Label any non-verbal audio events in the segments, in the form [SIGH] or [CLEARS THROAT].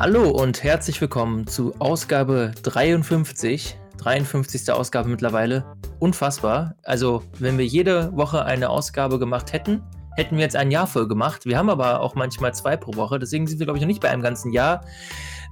Hallo und herzlich willkommen zu Ausgabe 53. 53. Ausgabe mittlerweile. Unfassbar. Also, wenn wir jede Woche eine Ausgabe gemacht hätten, hätten wir jetzt ein Jahr voll gemacht. Wir haben aber auch manchmal zwei pro Woche. Deswegen sind wir, glaube ich, noch nicht bei einem ganzen Jahr.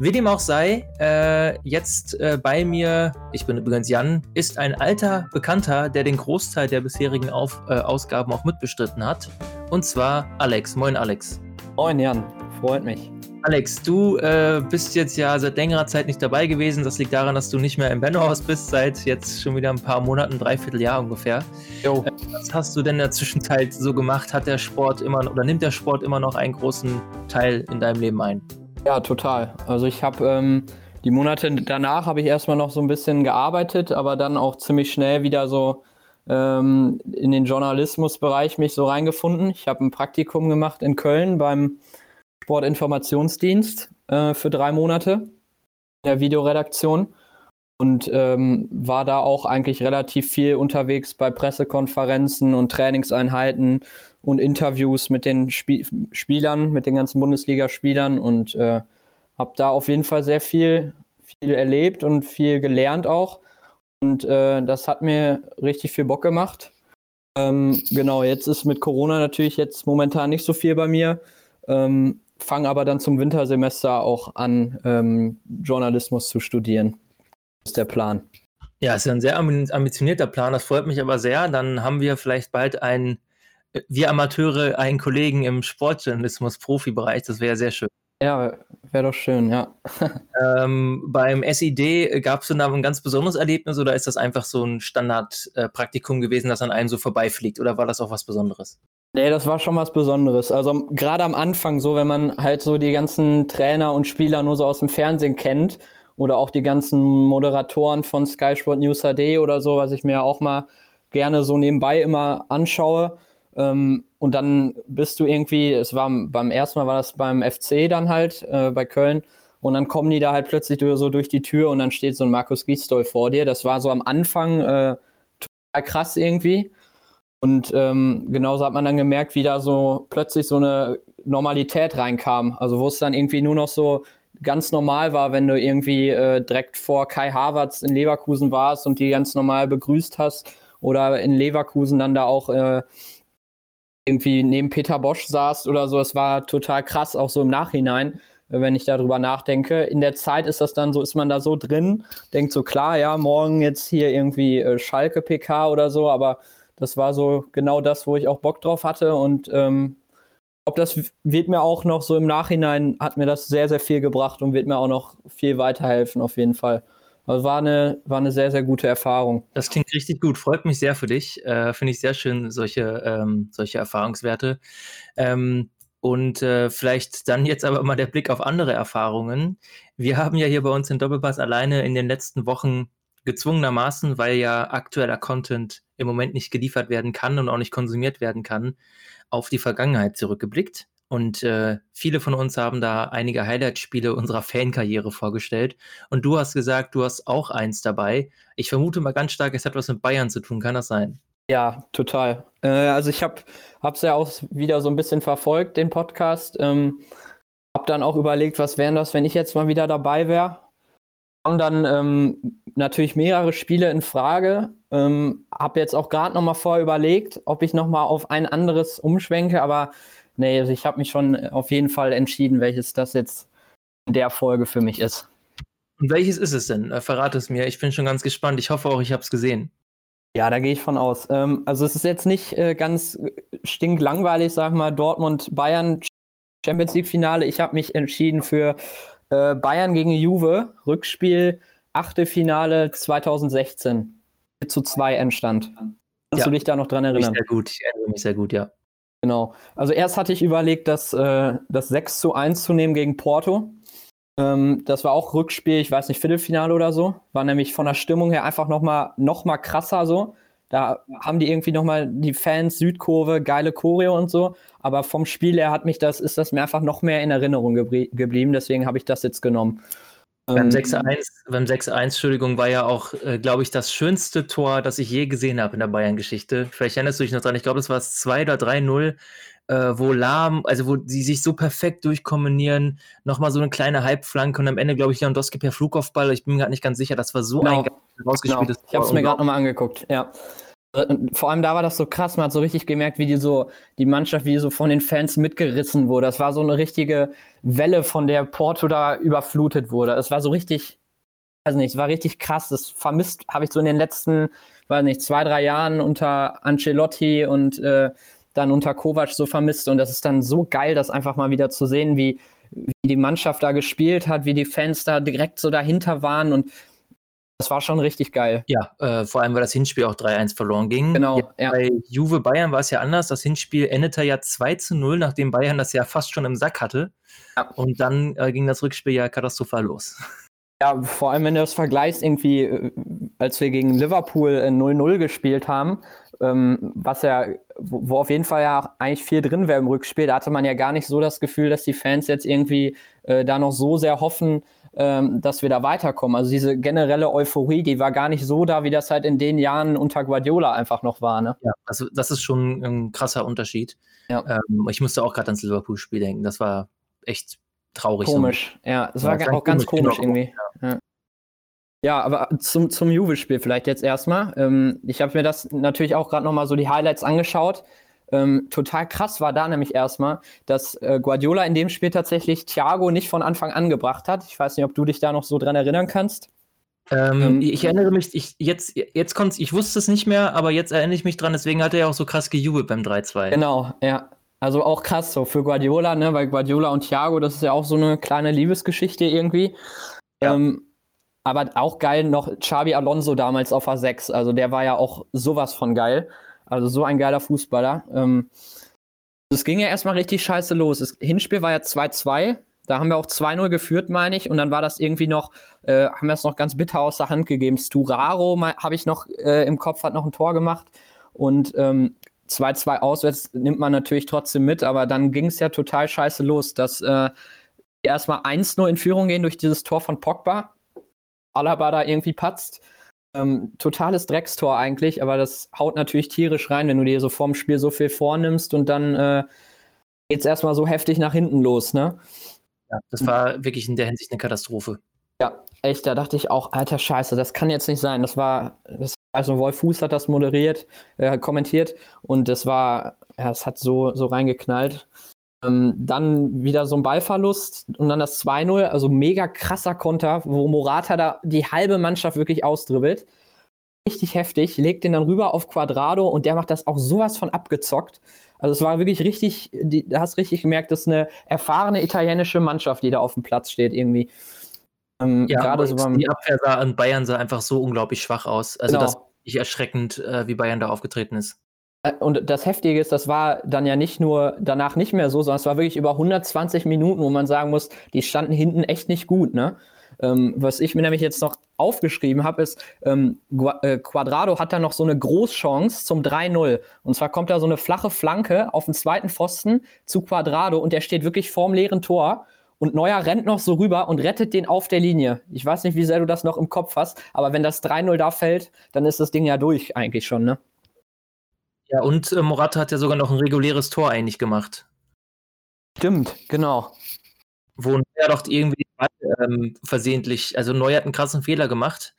Wie dem auch sei, äh, jetzt äh, bei mir, ich bin übrigens Jan, ist ein alter Bekannter, der den Großteil der bisherigen Auf, äh, Ausgaben auch mitbestritten hat. Und zwar Alex. Moin, Alex. Moin, Jan. Freut mich. Alex, du äh, bist jetzt ja seit längerer Zeit nicht dabei gewesen. Das liegt daran, dass du nicht mehr im Bennohaus bist, seit jetzt schon wieder ein paar Monaten, dreiviertel Jahr ungefähr. Jo. Äh, was hast du denn in der Zwischenzeit so gemacht? Hat der Sport immer oder nimmt der Sport immer noch einen großen Teil in deinem Leben ein? Ja, total. Also ich habe ähm, die Monate danach habe ich erstmal noch so ein bisschen gearbeitet, aber dann auch ziemlich schnell wieder so ähm, in den Journalismusbereich mich so reingefunden. Ich habe ein Praktikum gemacht in Köln beim Sportinformationsdienst äh, für drei Monate in der Videoredaktion und ähm, war da auch eigentlich relativ viel unterwegs bei Pressekonferenzen und Trainingseinheiten und Interviews mit den Spie Spielern, mit den ganzen Bundesligaspielern und äh, habe da auf jeden Fall sehr viel, viel erlebt und viel gelernt auch. Und äh, das hat mir richtig viel Bock gemacht. Ähm, genau, jetzt ist mit Corona natürlich jetzt momentan nicht so viel bei mir. Ähm, fange aber dann zum Wintersemester auch an, ähm, Journalismus zu studieren. Das ist der Plan. Ja, ist ja ein sehr ambitionierter Plan. Das freut mich aber sehr. Dann haben wir vielleicht bald einen, äh, wir Amateure, einen Kollegen im Sportjournalismus-Profibereich. Das wäre sehr schön. Ja, wäre doch schön, ja. [LAUGHS] ähm, beim SID gab es da ein ganz besonderes Erlebnis oder ist das einfach so ein Standardpraktikum äh, gewesen, das an einem so vorbeifliegt oder war das auch was Besonderes? Nee, das war schon was Besonderes. Also gerade am Anfang so, wenn man halt so die ganzen Trainer und Spieler nur so aus dem Fernsehen kennt oder auch die ganzen Moderatoren von Sky Sport News HD oder so, was ich mir auch mal gerne so nebenbei immer anschaue. Ähm, und dann bist du irgendwie, es war beim ersten Mal war das beim FC dann halt äh, bei Köln. Und dann kommen die da halt plötzlich so durch die Tür und dann steht so ein Markus Gisdol vor dir. Das war so am Anfang äh, total krass irgendwie. Und ähm, genauso hat man dann gemerkt, wie da so plötzlich so eine Normalität reinkam. Also wo es dann irgendwie nur noch so ganz normal war, wenn du irgendwie äh, direkt vor Kai Havertz in Leverkusen warst und die ganz normal begrüßt hast oder in Leverkusen dann da auch äh, irgendwie neben Peter Bosch saßt oder so. Es war total krass, auch so im Nachhinein, wenn ich darüber nachdenke. In der Zeit ist das dann so, ist man da so drin, denkt so, klar, ja, morgen jetzt hier irgendwie äh, Schalke PK oder so, aber das war so genau das, wo ich auch Bock drauf hatte. Und ähm, ob das wird mir auch noch so im Nachhinein, hat mir das sehr, sehr viel gebracht und wird mir auch noch viel weiterhelfen, auf jeden Fall. Also war eine, war eine sehr, sehr gute Erfahrung. Das klingt richtig gut. Freut mich sehr für dich. Äh, Finde ich sehr schön, solche, ähm, solche Erfahrungswerte. Ähm, und äh, vielleicht dann jetzt aber mal der Blick auf andere Erfahrungen. Wir haben ja hier bei uns in Doppelpass alleine in den letzten Wochen gezwungenermaßen, weil ja aktueller Content im Moment nicht geliefert werden kann und auch nicht konsumiert werden kann, auf die Vergangenheit zurückgeblickt. Und äh, viele von uns haben da einige Highlight-Spiele unserer Fankarriere vorgestellt. Und du hast gesagt, du hast auch eins dabei. Ich vermute mal ganz stark, es hat was mit Bayern zu tun. Kann das sein? Ja, total. Äh, also ich habe es ja auch wieder so ein bisschen verfolgt, den Podcast. Ähm, habe dann auch überlegt, was wären das, wenn ich jetzt mal wieder dabei wäre kommen dann ähm, natürlich mehrere Spiele in Frage. Ähm, habe jetzt auch gerade noch mal vorher überlegt, ob ich noch mal auf ein anderes umschwenke, aber nee, also ich habe mich schon auf jeden Fall entschieden, welches das jetzt in der Folge für mich ist. Und welches ist es denn? Äh, verrate es mir. Ich bin schon ganz gespannt. Ich hoffe auch, ich habe es gesehen. Ja, da gehe ich von aus. Ähm, also es ist jetzt nicht äh, ganz stinklangweilig, sag mal, Dortmund-Bayern Champions League-Finale. Ich habe mich entschieden für äh, Bayern gegen Juve, Rückspiel, Achtelfinale 2016. Zu zwei Endstand. Kannst ja. du dich da noch dran erinnern? Sehr gut, ich erinnere mich sehr gut, ja. Genau. Also erst hatte ich überlegt, das, äh, das 6 zu 1 zu nehmen gegen Porto. Ähm, das war auch Rückspiel, ich weiß nicht, Viertelfinale oder so. War nämlich von der Stimmung her einfach nochmal noch mal krasser so. Da haben die irgendwie nochmal die Fans, Südkurve, geile Choreo und so. Aber vom Spiel her hat mich das, ist das mir einfach noch mehr in Erinnerung geblieben. Deswegen habe ich das jetzt genommen. Beim 6-1, ähm, beim 6-1, Entschuldigung, war ja auch, äh, glaube ich, das schönste Tor, das ich je gesehen habe in der Bayern-Geschichte. Vielleicht erinnerst du dich noch dran. Ich glaube, das war das 2 oder 3-0 äh, wo Lahm, also wo sie sich so perfekt durchkombinieren, nochmal so eine kleine Halbflanke und am Ende, glaube ich, Lewandowski per Flugkopfball, ich bin mir gerade nicht ganz sicher, das war so Genau. ein rausgespieltes Genau. Ich habe es mir gerade nochmal angeguckt, ja. Vor allem da war das so krass, man hat so richtig gemerkt, wie die so, die Mannschaft, wie die so von den Fans mitgerissen wurde. Das war so eine richtige Welle, von der Porto da überflutet wurde. Es war so richtig, also nicht, es war richtig krass. Das vermisst habe ich so in den letzten, weiß nicht, zwei, drei Jahren unter Ancelotti und äh, dann unter Kovac so vermisst. Und das ist dann so geil, das einfach mal wieder zu sehen, wie, wie die Mannschaft da gespielt hat, wie die Fans da direkt so dahinter waren und das war schon richtig geil. Ja, äh, vor allem, weil das Hinspiel auch 3-1 verloren ging. Genau, ja. Bei Juve Bayern war es ja anders. Das Hinspiel endete ja 2 zu 0, nachdem Bayern das ja fast schon im Sack hatte. Ja. Und dann äh, ging das Rückspiel ja katastrophal los. Ja, vor allem, wenn du das vergleichst, irgendwie, äh, als wir gegen Liverpool äh, 0-0 gespielt haben, ähm, was ja, wo, wo auf jeden Fall ja eigentlich viel drin wäre im Rückspiel, da hatte man ja gar nicht so das Gefühl, dass die Fans jetzt irgendwie äh, da noch so sehr hoffen, ähm, dass wir da weiterkommen. Also diese generelle Euphorie, die war gar nicht so da, wie das halt in den Jahren unter Guardiola einfach noch war, ne? Ja, das, das ist schon ein krasser Unterschied. Ja. Ähm, ich musste auch gerade ans Liverpool-Spiel denken. Das war echt traurig. so. Komisch, ja. Es war war auch ganz komisch, komisch genau. irgendwie. Ja. Ja, aber zum, zum Juve-Spiel vielleicht jetzt erstmal. Ähm, ich habe mir das natürlich auch gerade nochmal so die Highlights angeschaut. Ähm, total krass war da nämlich erstmal, dass äh, Guardiola in dem Spiel tatsächlich Thiago nicht von Anfang an gebracht hat. Ich weiß nicht, ob du dich da noch so dran erinnern kannst. Ähm, Ähm, ich erinnere mich, ich, jetzt, jetzt kommt's, ich wusste es nicht mehr, aber jetzt erinnere ich mich dran, deswegen hat er ja auch so krass gejubelt beim 3-2. Genau, ja. Also auch krass so für Guardiola, ne? Weil Guardiola und Thiago, das ist ja auch so eine kleine Liebesgeschichte irgendwie. Ähm, aber auch geil noch Xabi Alonso damals auf A6. Also der war ja auch sowas von geil. Also so ein geiler Fußballer. Ähm, es ging ja erstmal richtig scheiße los. Das Hinspiel war ja 2-2. Da haben wir auch 2-0 geführt, meine ich. Und dann war das irgendwie noch, äh, haben wir es noch ganz bitter aus der Hand gegeben. Sturaro habe ich noch äh, im Kopf, hat noch ein Tor gemacht. Und ähm, 2-2 auswärts nimmt man natürlich trotzdem mit, aber dann ging es ja total scheiße los, dass äh, wir erstmal 1-0 in Führung gehen durch dieses Tor von Pogba. Alaba da irgendwie patzt. Ähm, totales Dreckstor eigentlich, aber das haut natürlich tierisch rein, wenn du dir so vorm Spiel so viel vornimmst und dann äh, geht's erstmal so heftig nach hinten los, ne? Ja, das war wirklich in der Hinsicht eine Katastrophe. Ja, echt, da dachte ich auch, alter Scheiße, das kann jetzt nicht sein. Das war, das, also Wolf Fuß hat das moderiert, äh, kommentiert und das war, ja, es hat so, so reingeknallt. Ähm, dann wieder so ein Ballverlust und dann das 2-0, also mega krasser Konter, wo Morata da die halbe Mannschaft wirklich ausdribbelt. Richtig heftig, legt den dann rüber auf Quadrado und der macht das auch sowas von abgezockt. Also es war wirklich richtig, die, da hast richtig gemerkt, das ist eine erfahrene italienische Mannschaft, die da auf dem Platz steht irgendwie. Ähm, Ja, gerade so beim, die Abwehr sah an Bayern sah einfach so unglaublich schwach aus. Also Genau. das ist wirklich erschreckend, äh, wie Bayern da aufgetreten ist. Äh, Und das Heftige ist, das war dann ja nicht nur danach nicht mehr so, sondern es war wirklich über 120 Minuten, wo man sagen muss, die standen hinten echt nicht gut, ne? Ähm, was ich mir nämlich jetzt noch aufgeschrieben habe, ist, ähm, äh, Quadrado hat da noch so eine Großchance zum 3-0. Und zwar kommt da so eine flache Flanke auf den zweiten Pfosten zu Quadrado und der steht wirklich vorm leeren Tor. Und Neuer rennt noch so rüber und rettet den auf der Linie. Ich weiß nicht, wie sehr du das noch im Kopf hast, aber wenn das 3-0 da fällt, dann ist das Ding ja durch eigentlich schon, ne? Ja, und äh, Morata hat ja sogar noch ein reguläres Tor eigentlich gemacht. Stimmt, genau. wo Neuer doch irgendwie ähm, versehentlich, also Neuer hat einen krassen Fehler gemacht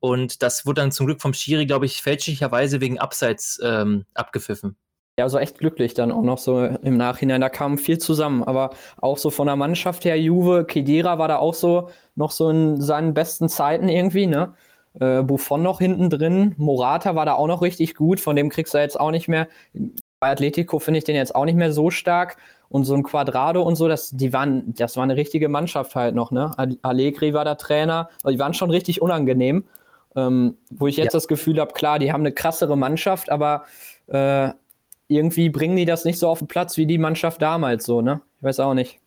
und das wurde dann zum Glück vom Schiri, glaube ich, fälschlicherweise wegen Abseits ähm, abgepfiffen. Ja, so echt glücklich dann auch noch so im Nachhinein. Da kam viel zusammen, aber auch so von der Mannschaft her, Juve, Kedira war da auch so noch so in seinen besten Zeiten irgendwie, ne? Äh, Buffon noch hinten drin, Morata war da auch noch richtig gut, von dem kriegst du jetzt auch nicht mehr. Bei Atletico finde ich den jetzt auch nicht mehr so stark. Und so ein Quadrado und so, das, die waren, das war eine richtige Mannschaft halt noch, ne? Allegri war der Trainer, also die waren schon richtig unangenehm. Ähm, wo ich jetzt Ja. das Gefühl habe, klar, die haben eine krassere Mannschaft, aber äh, irgendwie bringen die das nicht so auf den Platz wie die Mannschaft damals so, ne? Ich weiß auch nicht.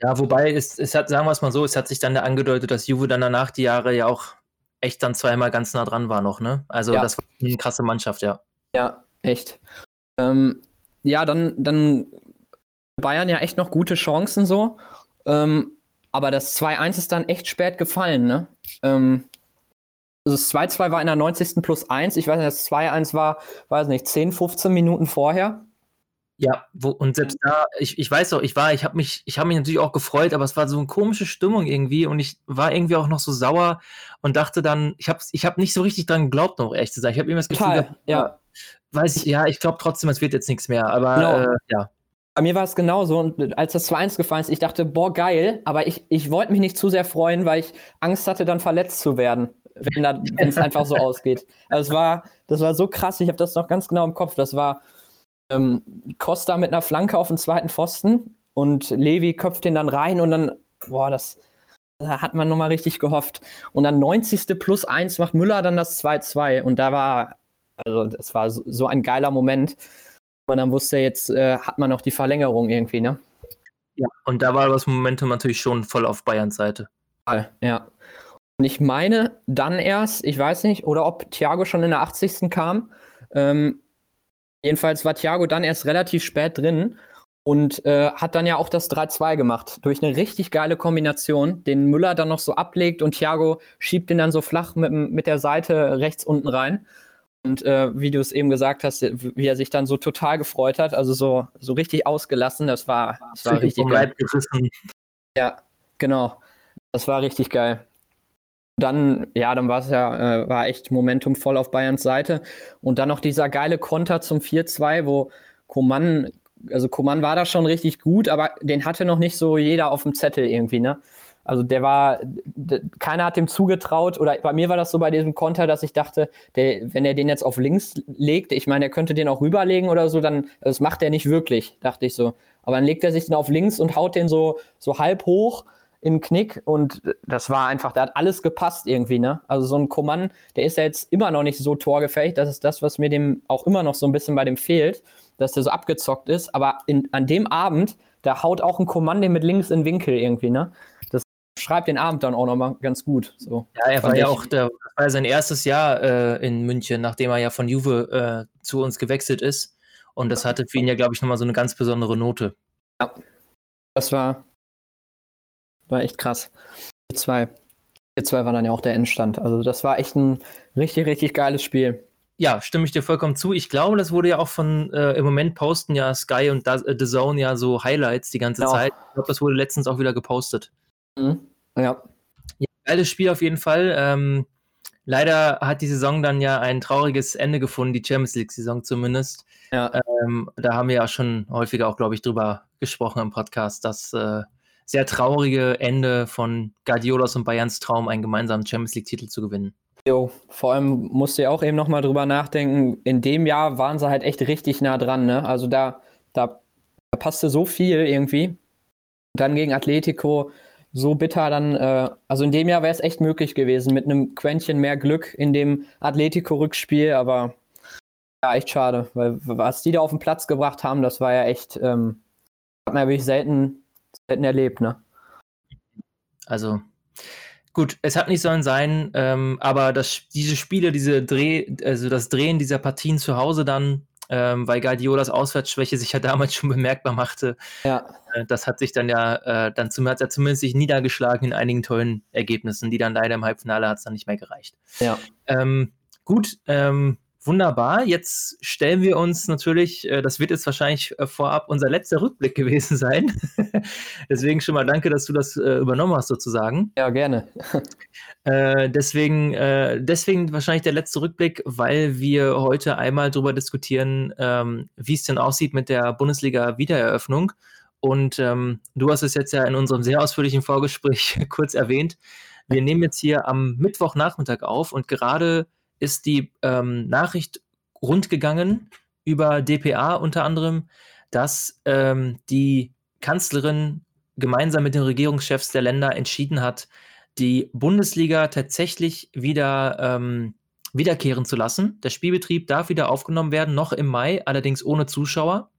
Ja, wobei es, es hat, sagen wir es mal so, es hat sich dann da angedeutet, dass Juve dann danach die Jahre ja auch echt dann zweimal ganz nah dran war noch, ne? Also Ja. das war eine krasse Mannschaft, ja. Ja, echt. Ähm, ja, dann, dann Bayern ja echt noch gute Chancen so. Ähm, aber das 2-1 ist dann echt spät gefallen, ne? Ähm, also das 2-2 war in der 90. plus 1. Ich weiß nicht, das 2-1 war, weiß nicht, 10, 15 Minuten vorher. Ja, wo, und selbst da, ich, ich weiß auch, ich war, ich habe mich, ich habe mich natürlich auch gefreut, aber es war so eine komische Stimmung irgendwie und ich war irgendwie auch noch so sauer und dachte dann, ich habe ich hab nicht so richtig dran geglaubt, noch echt zu sein. Ich habe immer das Gefühl, Total, gehabt, ja. weiß ich, ja, ich glaube trotzdem, es wird jetzt nichts mehr, aber Genau. äh, ja. Bei mir war es genauso und als das 2-1 gefallen ist, ich dachte, boah, geil, aber ich, ich wollte mich nicht zu sehr freuen, weil ich Angst hatte, dann verletzt zu werden, wenn es einfach so [LAUGHS] ausgeht. Also es war, das war so krass, ich habe das noch ganz genau im Kopf. Das war ähm, Costa mit einer Flanke auf den zweiten Pfosten und Levi köpft den dann rein und dann, boah, das da hat man nochmal richtig gehofft. Und dann 90. plus 1 macht Müller dann das 2-2 und da war, also das war so, so ein geiler Moment. Und dann wusste er, jetzt äh, hat man noch die Verlängerung irgendwie, ne? ja. Und da war das Momentum natürlich schon voll auf Bayerns Seite. Ja. Und ich meine, dann erst, ich weiß nicht, oder ob Thiago schon in der 80. kam. Ähm, jedenfalls war Thiago dann erst relativ spät drin und äh, hat dann ja auch das 3-2 gemacht. Durch eine richtig geile Kombination, den Müller dann noch so ablegt und Thiago schiebt den dann so flach mit, mit der Seite rechts unten rein. Und äh, wie du es eben gesagt hast, wie er sich dann so total gefreut hat, also so, so richtig ausgelassen, das war, das war richtig geil. Ja, genau. Das war richtig geil. Dann, ja, dann war es ja, äh, war echt Momentum voll auf Bayerns Seite. Und dann noch dieser geile Konter zum 4-2, wo Coman, also Coman war da schon richtig gut, aber den hatte noch nicht so jeder auf dem Zettel irgendwie, ne? Also der war, d- keiner hat dem zugetraut, oder bei mir war das so bei diesem Konter, dass ich dachte, der, wenn er den jetzt auf links legt, ich meine, er könnte den auch rüberlegen oder so, dann, das macht er nicht wirklich, dachte ich so. Aber dann legt er sich den auf links und haut den so, so halb hoch in den Knick und das war einfach, da hat alles gepasst irgendwie, ne? Also so ein Coman, der ist ja jetzt immer noch nicht so torgefähig, das ist das, was mir dem auch immer noch so ein bisschen bei dem fehlt, dass der so abgezockt ist, aber in, an dem Abend, da haut auch ein Coman den mit links in den Winkel irgendwie, ne? Das schreibt den Abend dann auch nochmal ganz gut, so. Ja, er war ja auch der, war ja sein erstes Jahr äh, in München, nachdem er ja von Juve äh, zu uns gewechselt ist. Und das hatte für ihn ja, glaube ich, nochmal so eine ganz besondere Note. Das war, war echt krass. 4-2. 4-2 war dann ja auch der Endstand. Also das war echt ein richtig, richtig geiles Spiel. Ja, stimme ich dir vollkommen zu. Ich glaube, das wurde ja auch von, äh, im Moment posten ja Sky und Da- äh, The Zone ja so Highlights die ganze Genau. Zeit. Ich glaube, das wurde letztens auch wieder gepostet. Mhm. Ja. Geiles Spiel auf jeden Fall. Ähm, leider hat die Saison dann ja ein trauriges Ende gefunden, die Champions League-Saison zumindest. Ja. Ähm, da haben wir ja schon häufiger auch, glaube ich, drüber gesprochen im Podcast, das äh, sehr traurige Ende von Guardiolas und Bayerns Traum, einen gemeinsamen Champions League-Titel zu gewinnen. Jo, vor allem musste ich auch eben nochmal drüber nachdenken. In dem Jahr waren sie halt echt richtig nah dran, ne? Also da, da, da passte so viel irgendwie. Dann gegen Atletico so bitter dann, äh, also in dem Jahr wäre es echt möglich gewesen, mit einem Quäntchen mehr Glück in dem Atletico-Rückspiel, aber ja, echt schade, weil was die da auf den Platz gebracht haben, das war ja echt, ähm, hat man ja wirklich selten, selten erlebt, ne? Also gut, es hat nicht sollen sein, ähm, aber das, diese Spiele, diese Dreh, also das Drehen dieser Partien zu Hause dann, ähm, weil Guardiolas Auswärtsschwäche sich ja damals [LAUGHS] schon bemerkbar machte, Ja, äh, das hat sich dann ja, äh, dann zum, hat er zumindest sich niedergeschlagen in einigen tollen Ergebnissen, die dann leider im Halbfinale hat es dann nicht mehr gereicht. ja. Ähm, gut, ähm, wunderbar. Jetzt stellen wir uns natürlich, äh, das wird jetzt wahrscheinlich äh, vorab unser letzter Rückblick [LAUGHS] gewesen sein. [LAUGHS] Deswegen schon mal danke, dass du das äh, übernommen hast, sozusagen. Ja, gerne. [LAUGHS] Deswegen, deswegen wahrscheinlich der letzte Rückblick, weil wir heute einmal darüber diskutieren, ähm, wie es denn aussieht mit der Bundesliga-Wiedereröffnung. Und ähm, du hast es jetzt ja in unserem sehr ausführlichen Vorgespräch kurz erwähnt. Wir nehmen jetzt hier am Mittwochnachmittag auf und gerade ist die ähm, Nachricht rundgegangen über DPA unter anderem, dass ähm, die Kanzlerin gemeinsam mit den Regierungschefs der Länder entschieden hat, die Bundesliga tatsächlich wieder ähm, wiederkehren zu lassen. Der Spielbetrieb darf wieder aufgenommen werden, noch im Mai, allerdings ohne Zuschauer.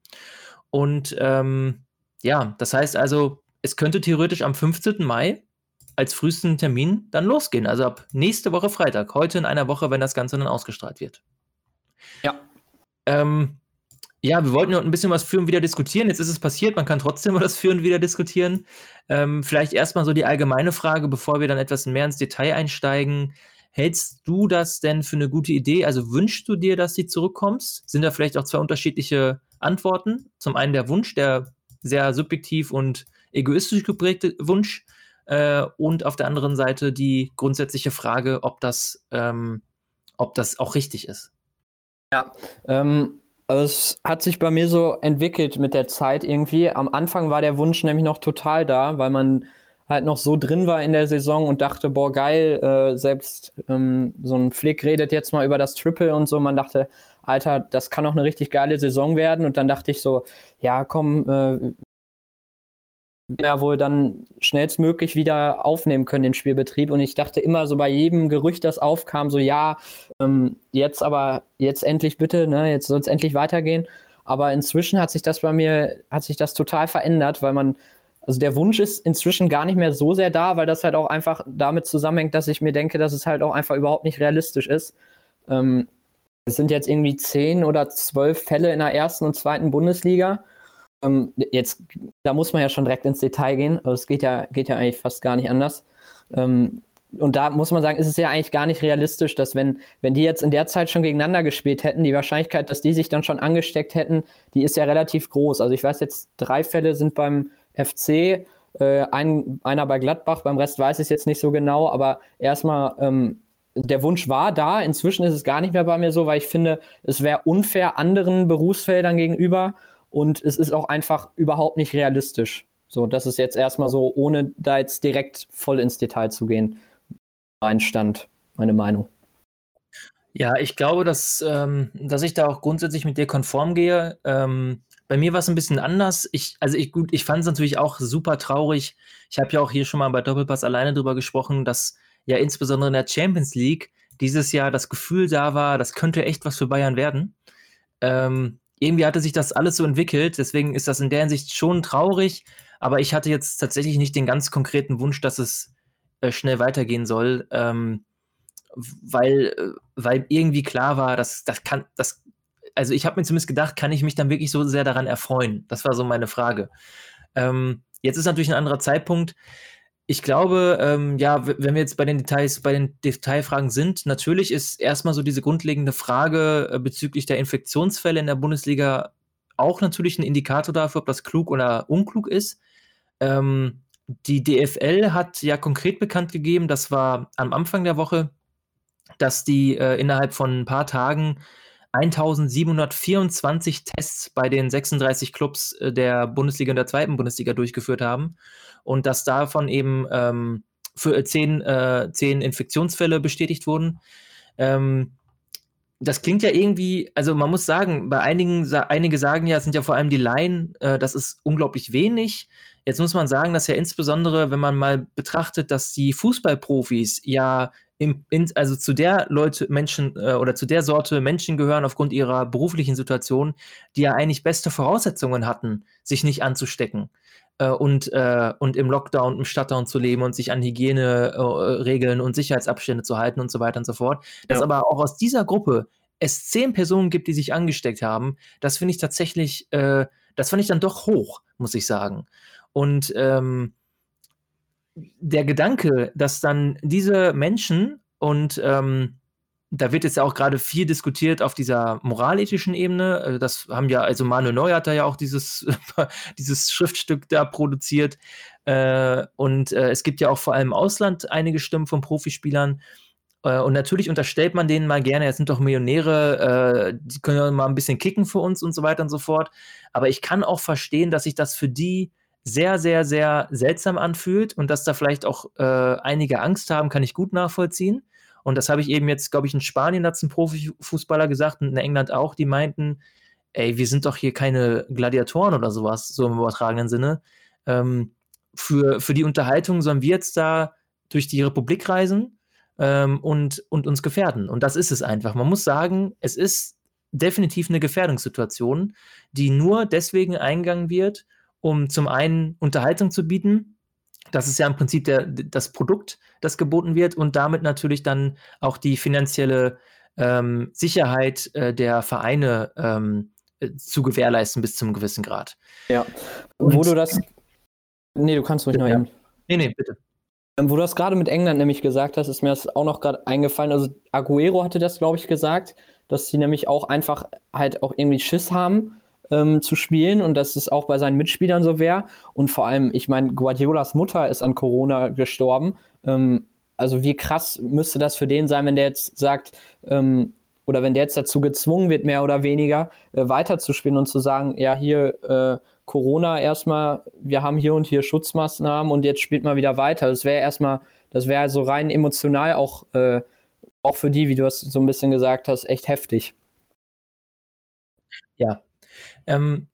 Und ähm, ja, das heißt also, es könnte theoretisch am 15. Mai als frühesten Termin dann losgehen. Also ab nächste Woche Freitag, heute in einer Woche, wenn das Ganze dann ausgestrahlt wird. Ja. Ähm, ja, wir wollten noch ein bisschen was führen, wieder diskutieren. Jetzt ist es passiert, man kann trotzdem [LAUGHS] über das Führen wieder diskutieren. Ähm, vielleicht erstmal so die allgemeine Frage, bevor wir dann etwas mehr ins Detail einsteigen. Hältst du das denn für eine gute Idee? Also wünschst du dir, dass du zurückkommst? Sind da vielleicht auch zwei unterschiedliche Antworten. Zum einen der Wunsch, der sehr subjektiv und egoistisch geprägte Wunsch äh, und auf der anderen Seite die grundsätzliche Frage, ob das, ähm, ob das auch richtig ist. Ja, ähm, also es hat sich bei mir so entwickelt mit der Zeit irgendwie. Am Anfang war der Wunsch nämlich noch total da, weil man halt noch so drin war in der Saison und dachte, boah, geil, äh, selbst ähm, so ein Flick redet jetzt mal über das Triple und so. Man dachte, Alter, das kann auch eine richtig geile Saison werden. Und dann dachte ich so, ja, komm, äh, ja wohl dann schnellstmöglich wieder aufnehmen können, den Spielbetrieb. Und ich dachte immer so bei jedem Gerücht, das aufkam, so ja, ähm, jetzt aber, jetzt endlich bitte, ne, jetzt soll es endlich weitergehen. Aber inzwischen hat sich das bei mir, hat sich das total verändert, weil man, also der Wunsch ist inzwischen gar nicht mehr so sehr da, weil das halt auch einfach damit zusammenhängt, dass ich mir denke, dass es halt auch einfach überhaupt nicht realistisch ist. Ähm, es sind jetzt irgendwie zehn oder zwölf Fälle in der ersten und zweiten Bundesliga ähm, jetzt, da muss man ja schon direkt ins Detail gehen, aber es geht ja, geht ja eigentlich fast gar nicht anders. Ähm, und da muss man sagen, ist es ja eigentlich gar nicht realistisch, dass wenn, wenn die jetzt in der Zeit schon gegeneinander gespielt hätten, die Wahrscheinlichkeit, dass die sich dann schon angesteckt hätten, die ist ja relativ groß. Also ich weiß jetzt, drei Fälle sind beim FC, äh, ein, einer bei Gladbach, beim Rest weiß ich es jetzt nicht so genau, aber erstmal, ähm, der Wunsch war da, inzwischen ist es gar nicht mehr bei mir so, weil ich finde, es wäre unfair anderen Berufsfeldern gegenüber und es ist auch einfach überhaupt nicht realistisch. So, das ist jetzt erstmal so, ohne da jetzt direkt voll ins Detail zu gehen. Mein Stand, meine Meinung. Ja, ich glaube, dass, ähm, dass ich da auch grundsätzlich mit dir konform gehe. Ähm, bei mir war es ein bisschen anders. Ich, also ich, gut, ich fand es natürlich auch super traurig. Ich habe ja auch hier schon mal bei Doppelpass alleine drüber gesprochen, dass ja insbesondere in der Champions League dieses Jahr das Gefühl da war, das könnte echt was für Bayern werden. Ähm, irgendwie hatte sich das alles so entwickelt. Deswegen ist das in der Hinsicht schon traurig. Aber ich hatte jetzt tatsächlich nicht den ganz konkreten Wunsch, dass es äh, schnell weitergehen soll, ähm, weil, äh, weil irgendwie klar war, dass das kann, das, also ich habe mir zumindest gedacht, kann ich mich dann wirklich so sehr daran erfreuen? Das war so meine Frage. Ähm, jetzt ist natürlich ein anderer Zeitpunkt. Ich glaube, ähm, ja, wenn wir jetzt bei den Details, bei den Detailfragen sind, natürlich ist erstmal so diese grundlegende Frage äh, bezüglich der Infektionsfälle in der Bundesliga auch natürlich ein Indikator dafür, ob das klug oder unklug ist. Ähm, die DFL hat ja konkret bekannt gegeben, das war am Anfang der Woche, dass die äh, innerhalb von ein paar Tagen 1724 Tests bei den 36 Clubs äh, der Bundesliga und der zweiten Bundesliga durchgeführt haben und dass davon eben ähm, für zehn, äh, zehn Infektionsfälle bestätigt wurden. Ähm, das klingt ja irgendwie, also man muss sagen, bei einigen, einige sagen ja, es sind ja vor allem die Laien, äh, das ist unglaublich wenig. Jetzt muss man sagen, dass ja insbesondere, wenn man mal betrachtet, dass die Fußballprofis ja in, also zu der Leute, Menschen äh, oder zu der Sorte Menschen gehören aufgrund ihrer beruflichen Situation, die ja eigentlich beste Voraussetzungen hatten, sich nicht anzustecken äh, und, äh, und im Lockdown, im Shutdown zu leben und sich an Hygieneregeln äh, und Sicherheitsabstände zu halten und so weiter und so fort. Dass ja. aber auch aus dieser Gruppe es zehn Personen gibt, die sich angesteckt haben, das finde ich tatsächlich, äh, das fand ich dann doch hoch, muss ich sagen. Und ähm, der Gedanke, dass dann diese Menschen und ähm, da wird jetzt ja auch gerade viel diskutiert auf dieser moralethischen Ebene. Äh, das haben ja, also Manuel Neuer hat da ja auch dieses, [LAUGHS] dieses Schriftstück da produziert. Äh, und äh, es gibt ja auch vor allem im Ausland einige Stimmen von Profispielern. Und natürlich unterstellt man denen mal gerne, jetzt sind doch Millionäre, die können ja mal ein bisschen kicken für uns und so weiter und so fort. Aber ich kann auch verstehen, dass sich das für die sehr, sehr, sehr seltsam anfühlt und dass da vielleicht auch äh, einige Angst haben, kann ich gut nachvollziehen. Und das habe ich eben jetzt, glaube ich, in Spanien hat es ein Profifußballer gesagt und in England auch, die meinten, ey, wir sind doch hier keine Gladiatoren oder sowas, so im übertragenen Sinne. Ähm, für, für die Unterhaltung sollen wir jetzt da durch die Republik reisen ähm, und, und uns gefährden. Und das ist es einfach. Man muss sagen, es ist definitiv eine Gefährdungssituation, die nur deswegen eingegangen wird, um zum einen Unterhaltung zu bieten das ist ja im Prinzip der, das Produkt, das geboten wird und damit natürlich dann auch die finanzielle ähm, Sicherheit äh, der Vereine ähm, äh, zu gewährleisten bis zum gewissen Grad. Ja. Und, Wo du das. Nee, du kannst ruhig noch eben. Nee, nee, bitte. Ähm, wo du das gerade mit England nämlich gesagt hast, ist mir das auch noch gerade eingefallen. Also Aguero hatte das, glaube ich, gesagt, dass sie nämlich auch einfach halt auch irgendwie Schiss haben, ähm, zu spielen und dass es auch bei seinen Mitspielern so wäre. Und vor allem, ich meine, Guardiolas Mutter ist an Corona gestorben. Ähm, also wie krass müsste das für den sein, wenn der jetzt sagt, ähm, oder wenn der jetzt dazu gezwungen wird, mehr oder weniger äh, weiterzuspielen und zu sagen, ja, hier äh, Corona erstmal, wir haben hier und hier Schutzmaßnahmen und jetzt spielt mal wieder weiter. Das wäre erstmal, das wäre so rein emotional auch, äh, auch für die, wie du es so ein bisschen gesagt hast, echt heftig. Ja. Ähm,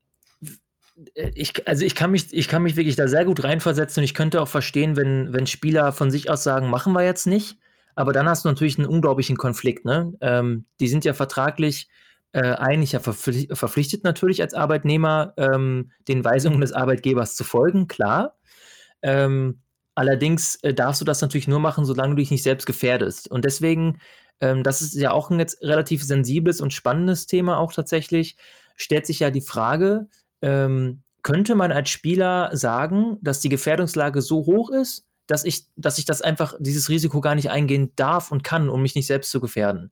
ich, also ich kann mich, ich kann mich wirklich da sehr gut reinversetzen und ich könnte auch verstehen, wenn, wenn Spieler von sich aus sagen, machen wir jetzt nicht. Aber dann hast du natürlich einen unglaublichen Konflikt. Ne? Ähm, die sind ja vertraglich äh, eigentlich ja verpflichtet natürlich als Arbeitnehmer, ähm, den Weisungen des Arbeitgebers zu folgen, klar. Ähm, allerdings äh, darfst du das natürlich nur machen, solange du dich nicht selbst gefährdest. Und deswegen, ähm, das ist ja auch ein jetzt relativ sensibles und spannendes Thema auch tatsächlich, stellt sich ja die Frage, ähm, könnte man als Spieler sagen, dass die Gefährdungslage so hoch ist, dass ich, dass ich das einfach, dieses Risiko gar nicht eingehen darf und kann, um mich nicht selbst zu gefährden.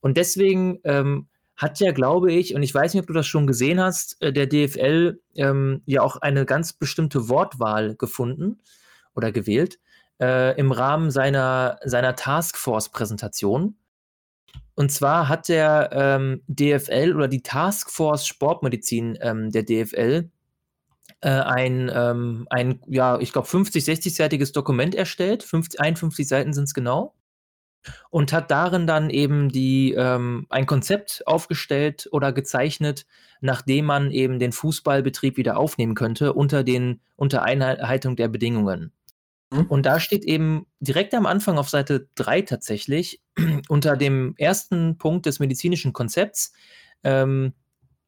Und deswegen ähm, hat ja, glaube ich, und ich weiß nicht, ob du das schon gesehen hast, äh, der DFL ähm, ja auch eine ganz bestimmte Wortwahl gefunden oder gewählt äh, im Rahmen seiner, seiner Taskforce-Präsentation. Und zwar hat der ähm, DFL oder die Taskforce Sportmedizin ähm, der DFL äh, ein, ähm, ein, ja, ich glaube, 50, 60-seitiges Dokument erstellt. 50, 51 Seiten sind es genau. Und hat darin dann eben die, ähm, ein Konzept aufgestellt oder gezeichnet, nachdem man eben den Fußballbetrieb wieder aufnehmen könnte, unter, den, unter Einhaltung der Bedingungen. Mhm. Und da steht eben direkt am Anfang auf Seite 3 tatsächlich, [CLEARS THROAT] unter dem ersten Punkt des medizinischen Konzepts, ähm,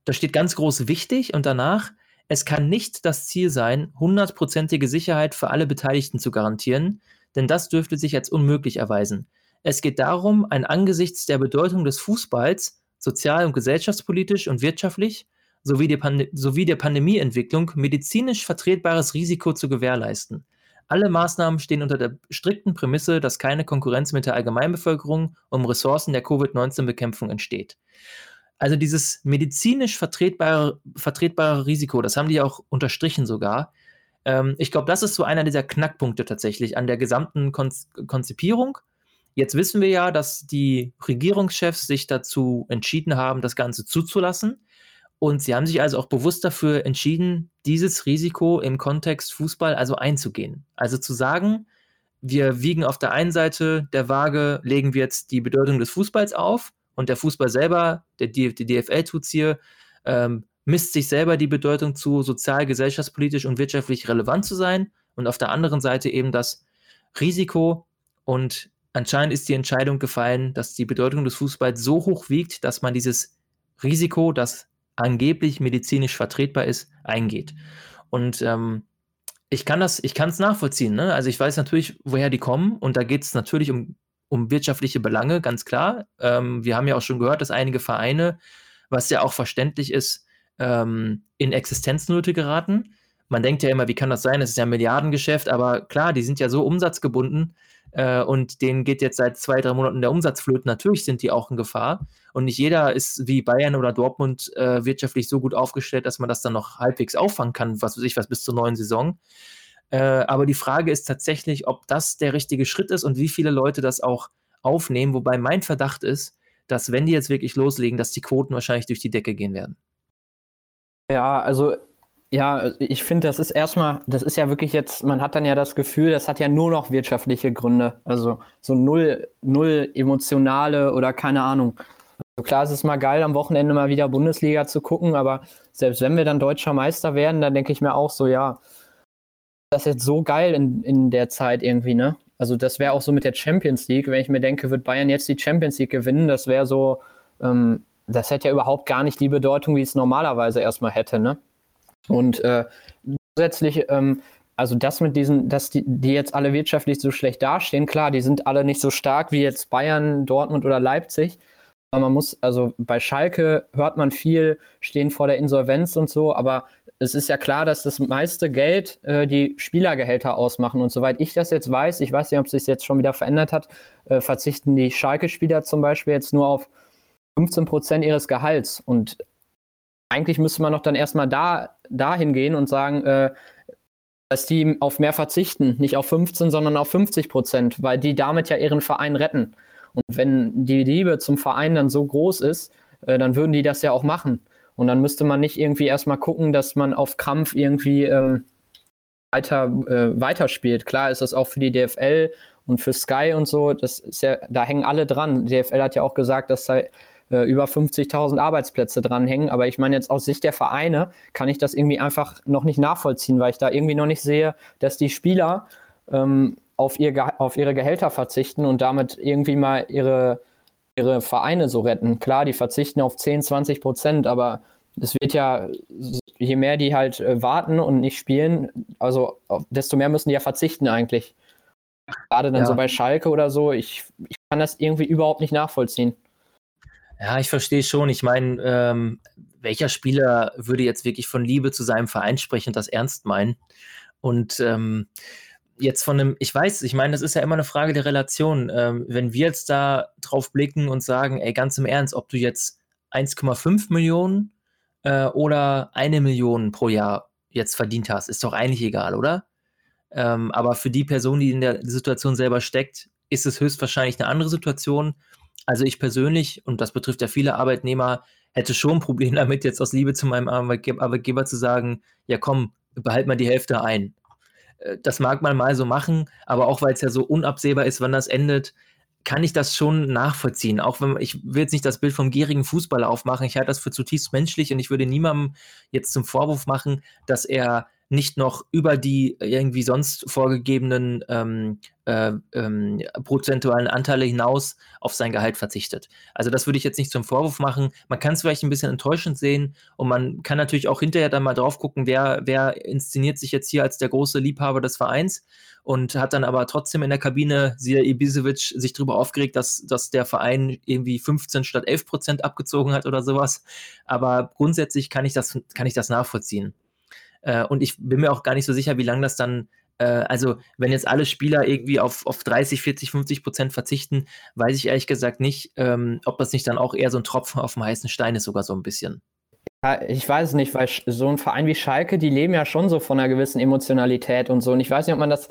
da steht ganz groß wichtig und danach, es kann nicht das Ziel sein, hundertprozentige Sicherheit für alle Beteiligten zu garantieren, denn das dürfte sich als unmöglich erweisen. Es geht darum, ein angesichts der Bedeutung des Fußballs sozial- und gesellschaftspolitisch und wirtschaftlich sowie, Pand sowie der Pandemieentwicklung medizinisch vertretbares Risiko zu gewährleisten. Alle Maßnahmen stehen unter der strikten Prämisse, dass keine Konkurrenz mit der Allgemeinbevölkerung um Ressourcen der Covid-19-Bekämpfung entsteht. Also dieses medizinisch vertretbare, vertretbare Risiko, das haben die auch unterstrichen sogar. Ähm, ich glaube, das ist so einer dieser Knackpunkte tatsächlich an der gesamten Kon Konzipierung. Jetzt wissen wir ja, dass die Regierungschefs sich dazu entschieden haben, das Ganze zuzulassen. Und sie haben sich also auch bewusst dafür entschieden, dieses Risiko im Kontext Fußball also einzugehen. Also zu sagen, wir wiegen auf der einen Seite der Waage, legen wir jetzt die Bedeutung des Fußballs auf und der Fußball selber, der die DFL tut es hier, ähm, misst sich selber die Bedeutung zu, sozial, gesellschaftspolitisch und wirtschaftlich relevant zu sein und auf der anderen Seite eben das Risiko und anscheinend ist die Entscheidung gefallen, dass die Bedeutung des Fußballs so hoch wiegt, dass man dieses Risiko, das angeblich medizinisch vertretbar ist, eingeht. Und ähm, ich kann das, ich kann es nachvollziehen. Ne? Also ich weiß natürlich, woher die kommen und da geht es natürlich um, um wirtschaftliche Belange, ganz klar. Ähm, wir haben ja auch schon gehört, dass einige Vereine, was ja auch verständlich ist, ähm, in Existenznöte geraten. Man denkt ja immer, wie kann das sein? Es ist ja ein Milliardengeschäft, aber klar, die sind ja so umsatzgebunden, äh, und denen geht jetzt seit zwei, drei Monaten der Umsatz flöten. Natürlich sind die auch in Gefahr. Und nicht jeder ist wie Bayern oder Dortmund äh, wirtschaftlich so gut aufgestellt, dass man das dann noch halbwegs auffangen kann, was weiß ich, was bis zur neuen Saison. Äh, aber die Frage ist tatsächlich, ob das der richtige Schritt ist und wie viele Leute das auch aufnehmen. Wobei mein Verdacht ist, dass wenn die jetzt wirklich loslegen, dass die Quoten wahrscheinlich durch die Decke gehen werden. Ja, also ja, ich finde, das ist erstmal, das ist ja wirklich jetzt, man hat dann ja das Gefühl, das hat ja nur noch wirtschaftliche Gründe. Also so null, null emotionale oder keine Ahnung. Also klar, es ist mal geil, am Wochenende mal wieder Bundesliga zu gucken, aber selbst wenn wir dann deutscher Meister werden, dann denke ich mir auch so, ja, das ist jetzt so geil in, in der Zeit irgendwie, ne? Also das wäre auch so mit der Champions League, wenn ich mir denke, wird Bayern jetzt die Champions League gewinnen, das wäre so, ähm, das hätte ja überhaupt gar nicht die Bedeutung, wie es normalerweise erstmal hätte, ne? Und äh, zusätzlich, ähm, also das mit diesen, dass die, die jetzt alle wirtschaftlich so schlecht dastehen, klar, die sind alle nicht so stark wie jetzt Bayern, Dortmund oder Leipzig. Aber man muss, also bei Schalke hört man viel, stehen vor der Insolvenz und so, aber es ist ja klar, dass das meiste Geld äh, die Spielergehälter ausmachen. Und soweit ich das jetzt weiß, ich weiß nicht, ob es sich jetzt schon wieder verändert hat, äh, verzichten die Schalke-Spieler zum Beispiel jetzt nur auf 15 Prozent ihres Gehalts. Und eigentlich müsste man doch dann erstmal da, dahin gehen und sagen, äh, dass die auf mehr verzichten, nicht auf 15, sondern auf 50 Prozent, weil die damit ja ihren Verein retten. Und wenn die Liebe zum Verein dann so groß ist, äh, dann würden die das ja auch machen. Und dann müsste man nicht irgendwie erstmal gucken, dass man auf Krampf irgendwie ähm, weiter, äh, weiterspielt. Klar ist das auch für die DFL und für Sky und so, das ja, da hängen alle dran. Die DFL hat ja auch gesagt, dass da äh, über 50.000 Arbeitsplätze dranhängen. Aber ich meine, jetzt aus Sicht der Vereine kann ich das irgendwie einfach noch nicht nachvollziehen, weil ich da irgendwie noch nicht sehe, dass die Spieler ähm, auf, ihr, auf ihre Gehälter verzichten und damit irgendwie mal ihre, ihre Vereine so retten. Klar, die verzichten auf 10, 20 Prozent, aber es wird ja, je mehr die halt äh, warten und nicht spielen, also desto mehr müssen die ja verzichten eigentlich. Gerade dann ja. so bei Schalke oder so, ich, ich kann das irgendwie überhaupt nicht nachvollziehen. Ja, ich verstehe schon. Ich meine, ähm, welcher Spieler würde jetzt wirklich von Liebe zu seinem Verein sprechen und das ernst meinen? Und ähm, jetzt von einem, ich weiß, ich meine, das ist ja immer eine Frage der Relation. Ähm, wenn wir jetzt da drauf blicken und sagen, ey, ganz im Ernst, ob du jetzt 1,5 Millionen äh, oder eine Million pro Jahr jetzt verdient hast, ist doch eigentlich egal, oder? Ähm, aber für die Person, die in der Situation selber steckt, ist es höchstwahrscheinlich eine andere Situation. Also ich persönlich, und das betrifft ja viele Arbeitnehmer, hätte schon ein Problem [LAUGHS] damit, jetzt aus Liebe zu meinem Arbeitgeber, zu sagen, ja komm, behalt mal die Hälfte ein. Äh, das mag man mal so machen, aber auch weil es ja so unabsehbar ist, wann das endet, kann ich das schon nachvollziehen. Auch wenn ich will jetzt nicht das Bild vom gierigen Fußballer aufmachen, ich halte das für zutiefst menschlich und ich würde niemandem jetzt zum Vorwurf machen, dass er nicht noch über die irgendwie sonst vorgegebenen ähm, äh, ähm, prozentualen Anteile hinaus auf sein Gehalt verzichtet. Also das würde ich jetzt nicht zum Vorwurf machen. Man kann es vielleicht ein bisschen enttäuschend sehen und man kann natürlich auch hinterher dann mal drauf gucken, wer, wer inszeniert sich jetzt hier als der große Liebhaber des Vereins und hat dann aber trotzdem in der Kabine, siehe Ibisevic, sich darüber aufgeregt, dass, dass der Verein irgendwie 15 statt 11 Prozent abgezogen hat oder sowas. Aber grundsätzlich kann ich das, kann ich das nachvollziehen. Äh, und ich bin mir auch gar nicht so sicher, wie lange das dann, äh, also wenn jetzt alle Spieler irgendwie auf, auf 30, 40, 50 Prozent verzichten, weiß ich ehrlich gesagt nicht, ähm, ob das nicht dann auch eher so ein Tropfen auf dem heißen Stein ist, sogar so ein bisschen. Ja, ich weiß es nicht, weil so ein Verein wie Schalke, die leben ja schon so von einer gewissen Emotionalität und so. Und ich weiß nicht, ob man das,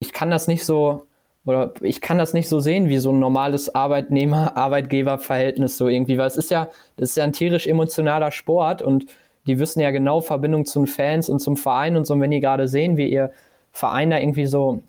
ich kann das nicht so, oder ich kann das nicht so sehen wie so ein normales Arbeitnehmer-Arbeitgeber-Verhältnis so irgendwie, weil es ist ja, das ist ja ein tierisch emotionaler Sport und die wissen ja genau Verbindung zu den Fans und zum Verein und so. Und wenn die gerade sehen, wie ihr Verein da irgendwie so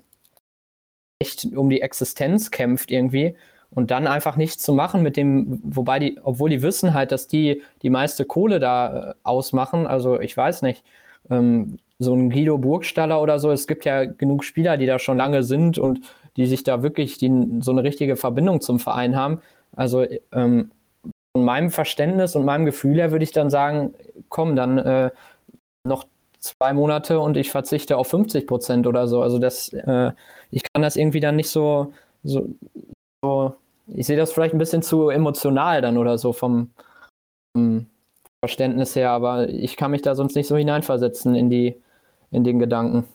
echt um die Existenz kämpft irgendwie und dann einfach nichts zu machen mit dem, wobei die, obwohl die wissen halt, dass die die meiste Kohle da äh, ausmachen, also ich weiß nicht, ähm, so ein Guido Burgstaller oder so, es gibt ja genug Spieler, die da schon lange sind und die sich da wirklich die, so eine richtige Verbindung zum Verein haben. Also ähm, von meinem Verständnis und meinem Gefühl her würde ich dann sagen, komm, dann äh, noch zwei Monate und ich verzichte auf 50 Prozent oder so. Also das, äh, ich kann das irgendwie dann nicht so, so, so, ich sehe das vielleicht ein bisschen zu emotional dann oder so vom, vom Verständnis her, aber ich kann mich da sonst nicht so hineinversetzen in die, in den Gedanken.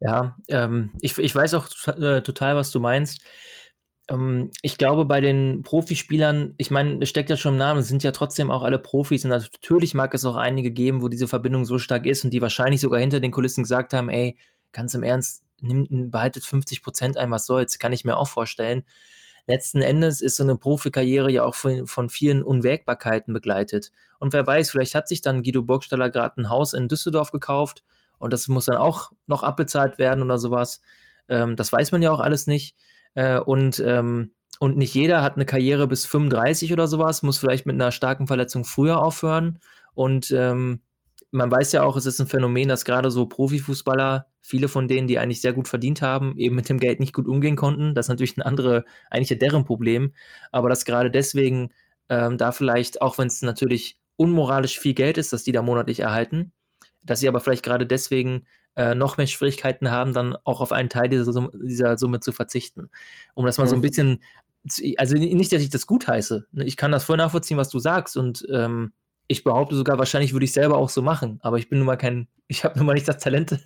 Ja, ähm, ich, ich weiß auch äh, total, was du meinst. Ähm, ich glaube, bei den Profispielern, ich meine, es steckt ja schon im Namen, es sind ja trotzdem auch alle Profis und natürlich mag es auch einige geben, wo diese Verbindung so stark ist und die wahrscheinlich sogar hinter den Kulissen gesagt haben, ey, ganz im Ernst, nimmt, behaltet 50 Prozent ein, was soll's, kann ich mir auch vorstellen. Letzten Endes ist so eine Profikarriere ja auch von, von vielen Unwägbarkeiten begleitet. Und wer weiß, vielleicht hat sich dann Guido Burgstaller gerade ein Haus in Düsseldorf gekauft und das muss dann auch noch abbezahlt werden oder sowas. Ähm, das weiß man ja auch alles nicht. Äh, und, ähm, und nicht jeder hat eine Karriere bis 35 oder sowas, muss vielleicht mit einer starken Verletzung früher aufhören. Und ähm, man weiß ja auch, es ist ein Phänomen, dass gerade so Profifußballer, viele von denen, die eigentlich sehr gut verdient haben, eben mit dem Geld nicht gut umgehen konnten. Das ist natürlich ein andere, eigentlich deren Problem. Aber dass gerade deswegen ähm, da vielleicht, auch wenn es natürlich unmoralisch viel Geld ist, dass die da monatlich erhalten, dass sie aber vielleicht gerade deswegen äh, noch mehr Schwierigkeiten haben, dann auch auf einen Teil dieser, Summe, dieser Summe zu verzichten. Um das mal mhm. so ein mhm. bisschen, also nicht, dass ich das gut heiße. Ne? Ich kann das voll nachvollziehen, was du sagst und ähm, ich behaupte sogar, wahrscheinlich würde ich selber auch so machen, aber ich bin nun mal kein, [LAUGHS] ich habe nun mal nicht das Talent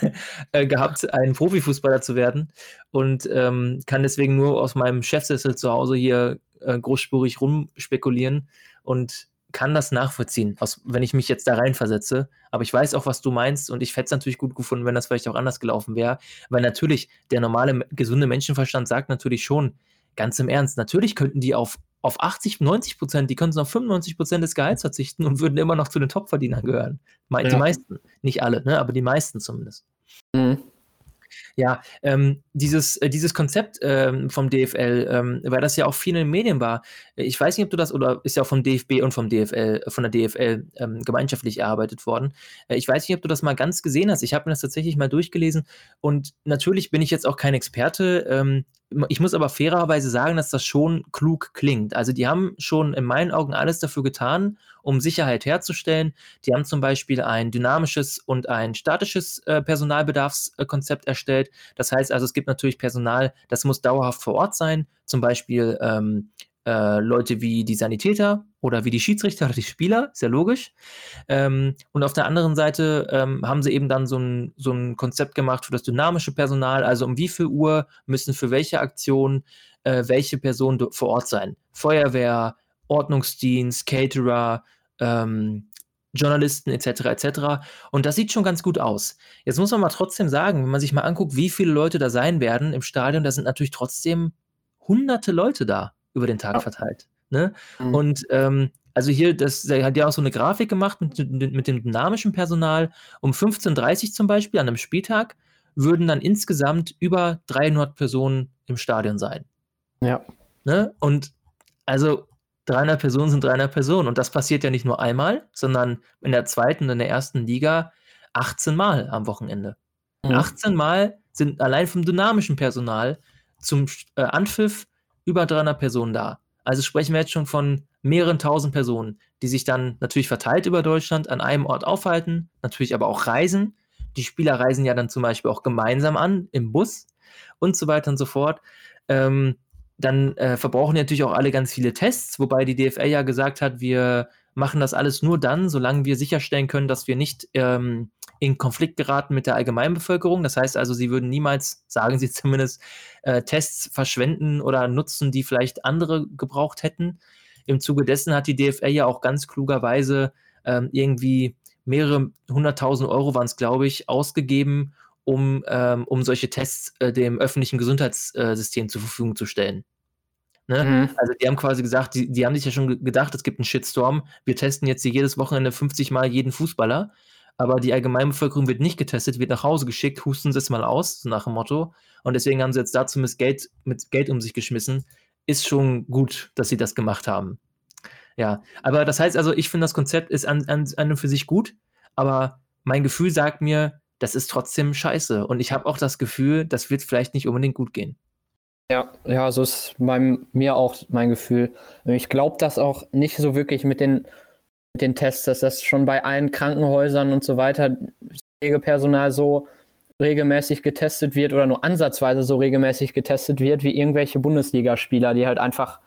[LAUGHS] äh, gehabt, ein Profifußballer zu werden und ähm, kann deswegen nur aus meinem Chefsessel zu Hause hier äh, großspurig rumspekulieren und kann das nachvollziehen, aus, wenn ich mich jetzt da reinversetze. Aber ich weiß auch, was du meinst und ich hätte es natürlich gut gefunden, wenn das vielleicht auch anders gelaufen wäre. Weil natürlich der normale, gesunde Menschenverstand sagt natürlich schon, ganz im Ernst, natürlich könnten die auf, auf 80, 90 Prozent, die könnten auf 95 Prozent des Gehalts verzichten und würden immer noch zu den Topverdienern gehören. Die ja. meisten, nicht alle, ne? aber die meisten zumindest. Mhm. Ja, ähm, dieses, äh, dieses Konzept ähm, vom DFL, ähm, weil das ja auch viel in den Medien war. Ich weiß nicht, ob du das, oder ist ja auch vom DFB und vom DFL, von der DFL ähm, gemeinschaftlich erarbeitet worden. Äh, ich weiß nicht, ob du das mal ganz gesehen hast. Ich habe mir das tatsächlich mal durchgelesen und natürlich bin ich jetzt auch kein Experte. Ich muss aber fairerweise sagen, dass das schon klug klingt. Also die haben schon in meinen Augen alles dafür getan, um Sicherheit herzustellen. Die haben zum Beispiel ein dynamisches und ein statisches äh, Personalbedarfskonzept erstellt. Das heißt also, es gibt natürlich Personal, das muss dauerhaft vor Ort sein, zum Beispiel ähm, äh, Leute wie die Sanitäter oder wie die Schiedsrichter oder die Spieler, ist ja logisch. Ähm, und auf der anderen Seite ähm, haben sie eben dann so ein, so ein Konzept gemacht für das dynamische Personal, also um wie viel Uhr müssen für welche Aktion äh, welche Personen vor Ort sein. Feuerwehr, Ordnungsdienst, Caterer, ähm, Journalisten etc. etc. Und das sieht schon ganz gut aus. Jetzt muss man mal trotzdem sagen, wenn man sich mal anguckt, wie viele Leute da sein werden im Stadion, da sind natürlich trotzdem hunderte Leute da über den Tag ja. verteilt. Ne? Mhm. Und ähm, also hier, das, der hat ja auch so eine Grafik gemacht mit, mit dem dynamischen Personal. Um 15.30 Uhr zum Beispiel an einem Spieltag würden dann insgesamt über 300 Personen im Stadion sein. Ja. Ne? Und also 300 Personen sind 300 Personen. Und das passiert ja nicht nur einmal, sondern in der zweiten und in der ersten Liga 18 Mal am Wochenende. Mhm. 18 Mal sind allein vom dynamischen Personal zum äh, Anpfiff über 300 Personen da. Also sprechen wir jetzt schon von mehreren tausend Personen, die sich dann natürlich verteilt über Deutschland an einem Ort aufhalten, natürlich aber auch reisen. Die Spieler reisen ja dann zum Beispiel auch gemeinsam an im Bus und so weiter und so fort. Ähm, dann äh, verbrauchen natürlich auch alle ganz viele Tests, wobei die DFL ja gesagt hat, wir machen das alles nur dann, solange wir sicherstellen können, dass wir nicht ähm, in Konflikt geraten mit der Allgemeinbevölkerung. Das heißt also, sie würden niemals, sagen sie [LAUGHS] zumindest, äh, Tests verschwenden oder nutzen, die vielleicht andere gebraucht hätten. Im Zuge dessen hat die DFL ja auch ganz klugerweise ähm, irgendwie mehrere hunderttausend Euro waren es, glaube ich, ausgegeben, um, ähm, um solche Tests äh, dem öffentlichen Gesundheitssystem zur Verfügung zu stellen. Ne? Mhm. Also die haben quasi gesagt, die, die haben sich ja schon gedacht, es gibt einen Shitstorm. Wir testen jetzt hier jedes Wochenende 50 Mal jeden Fußballer, aber die Allgemeinbevölkerung wird nicht getestet, wird nach Hause geschickt, husten sie es mal aus, so nach dem Motto. Und deswegen haben sie jetzt dazu mit Geld, mit Geld um sich geschmissen. Ist schon gut, dass sie das gemacht haben. Ja, aber das heißt also, ich finde das Konzept ist an, an, an und für sich gut, aber mein Gefühl sagt mir, das ist trotzdem scheiße. Und ich habe auch das Gefühl, das wird vielleicht nicht unbedingt gut gehen. Ja, ja, so ist bei mir auch mein Gefühl. Ich glaube das auch nicht so wirklich mit den, mit den Tests, dass das schon bei allen Krankenhäusern und so weiter Pflegepersonal so regelmäßig getestet wird oder nur ansatzweise so regelmäßig getestet wird wie irgendwelche Bundesligaspieler, die halt einfach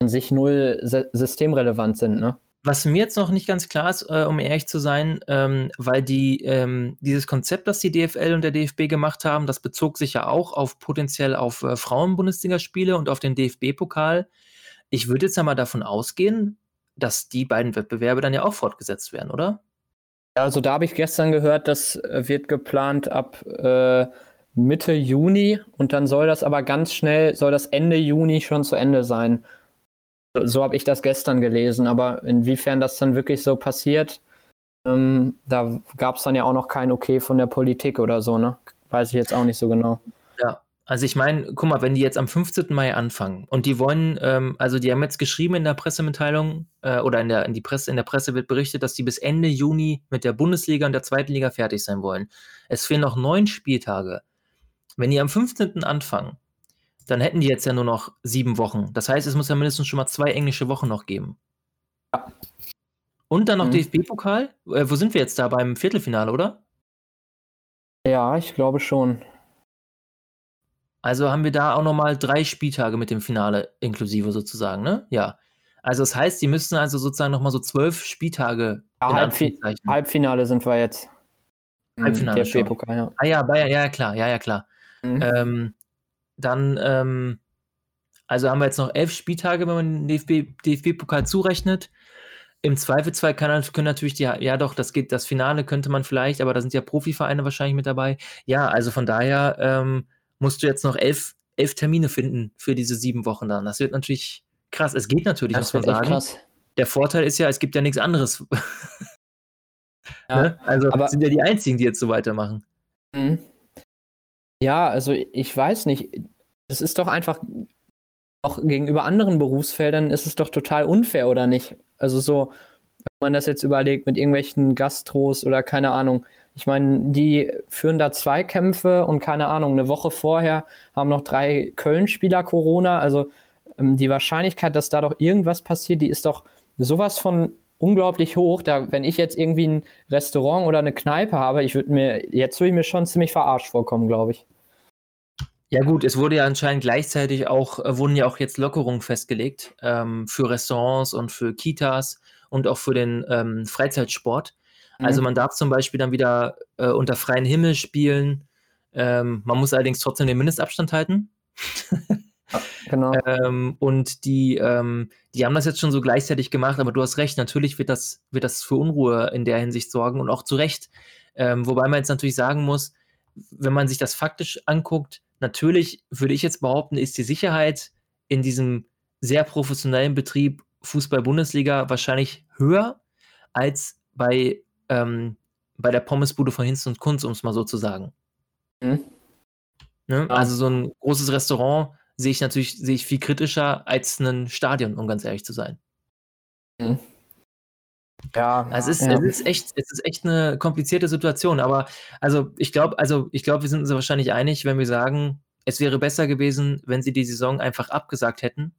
an sich null systemrelevant sind, ne? Was mir jetzt noch nicht ganz klar ist, äh, um ehrlich zu sein, ähm, weil die, ähm, dieses Konzept, das die DFL und der DFB gemacht haben, das bezog sich ja auch auf potenziell auf äh, Frauen-Bundesligaspiele und auf den DFB-Pokal. Ich würde jetzt ja mal davon ausgehen, dass die beiden Wettbewerbe dann ja auch fortgesetzt werden, oder? Also da habe ich gestern gehört, das äh, wird geplant ab äh, Mitte Juni und dann soll das aber ganz schnell, soll das Ende Juni schon zu Ende sein. So habe ich das gestern gelesen, aber inwiefern das dann wirklich so passiert, ähm, da gab es dann ja auch noch kein Okay von der Politik oder so, ne? Weiß ich jetzt auch nicht so genau. Ja, also ich meine, guck mal, wenn die jetzt am 15. Mai anfangen und die wollen, ähm, also die haben jetzt geschrieben in der Pressemitteilung äh, oder in der, in, die Presse, in der Presse wird berichtet, dass die bis Ende Juni mit der Bundesliga und der zweiten Liga fertig sein wollen. Es fehlen noch neun Spieltage. Wenn die am 15. anfangen dann hätten die jetzt ja nur noch sieben Wochen. Das heißt, es muss ja mindestens schon mal zwei englische Wochen noch geben. Ja. Und dann noch mhm. DFB-Pokal. Äh, wo sind wir jetzt da? Beim Viertelfinale, oder? Ja, ich glaube schon. Also haben wir da auch nochmal drei Spieltage mit dem Finale inklusive sozusagen, ne? Ja. Also das heißt, die müssten also sozusagen nochmal so zwölf Spieltage. Ja, Halbfi Halbfinale sind wir jetzt. Halbfinale. DFB-Pokal, ja. Ah ja, Bayern, ja, ja, klar, ja, ja, klar. Mhm. Ähm, dann, ähm, also haben wir jetzt noch elf Spieltage, wenn man den DFB, DFB-Pokal zurechnet. im Zweifelsfall kann, können natürlich die, ja doch, das geht, das Finale könnte man vielleicht, aber da sind ja Profivereine wahrscheinlich mit dabei. Ja, also von daher ähm, musst du jetzt noch elf, elf Termine finden für diese sieben Wochen dann. Das wird natürlich krass. Es geht natürlich, das muss man sagen. Krass. Der Vorteil ist ja, es gibt ja nichts anderes. [LAUGHS] ja, ne? Also aber, sind ja die einzigen, die jetzt so weitermachen. Mhm. Ja, also ich weiß nicht. Es ist doch einfach auch gegenüber anderen Berufsfeldern ist es doch total unfair, oder nicht? Also so, wenn man das jetzt überlegt mit irgendwelchen Gastros oder keine Ahnung. Ich meine, die führen da Zweikämpfe und keine Ahnung, eine Woche vorher haben noch drei Köln-Spieler Corona. Also ähm, die Wahrscheinlichkeit, dass da doch irgendwas passiert, die ist doch sowas von unglaublich hoch. Da, wenn ich jetzt irgendwie ein Restaurant oder eine Kneipe habe, ich würde mir, jetzt würde ich mir schon ziemlich verarscht vorkommen, glaube ich. Ja gut, es wurde ja anscheinend gleichzeitig auch, äh, wurden ja auch jetzt Lockerungen festgelegt ähm, für Restaurants und für Kitas und auch für den ähm, Freizeitsport. Mhm. Also man darf zum Beispiel dann wieder äh, unter freiem Himmel spielen. Ähm, man muss allerdings trotzdem den Mindestabstand halten. [LAUGHS] genau. Ähm, und die, ähm, die haben das jetzt schon so gleichzeitig gemacht, aber du hast recht, natürlich wird das, wird das für Unruhe in der Hinsicht sorgen und auch zu Recht. Ähm, wobei man jetzt natürlich sagen muss, wenn man sich das faktisch anguckt, natürlich würde ich jetzt behaupten, ist die Sicherheit in diesem sehr professionellen Betrieb Fußball-Bundesliga wahrscheinlich höher als bei, ähm, bei der Pommesbude von Hinz und Kunz, um es mal so zu sagen. Mhm. Ne? Ja. Also so ein großes Restaurant sehe ich natürlich sehe ich viel kritischer als ein Stadion, um ganz ehrlich zu sein. Mhm. Ja, es ist, ja. es ist echt, es ist echt eine komplizierte Situation. Aber also ich glaube, also ich glaube, wir sind uns wahrscheinlich einig, wenn wir sagen, es wäre besser gewesen, wenn sie die Saison einfach abgesagt hätten.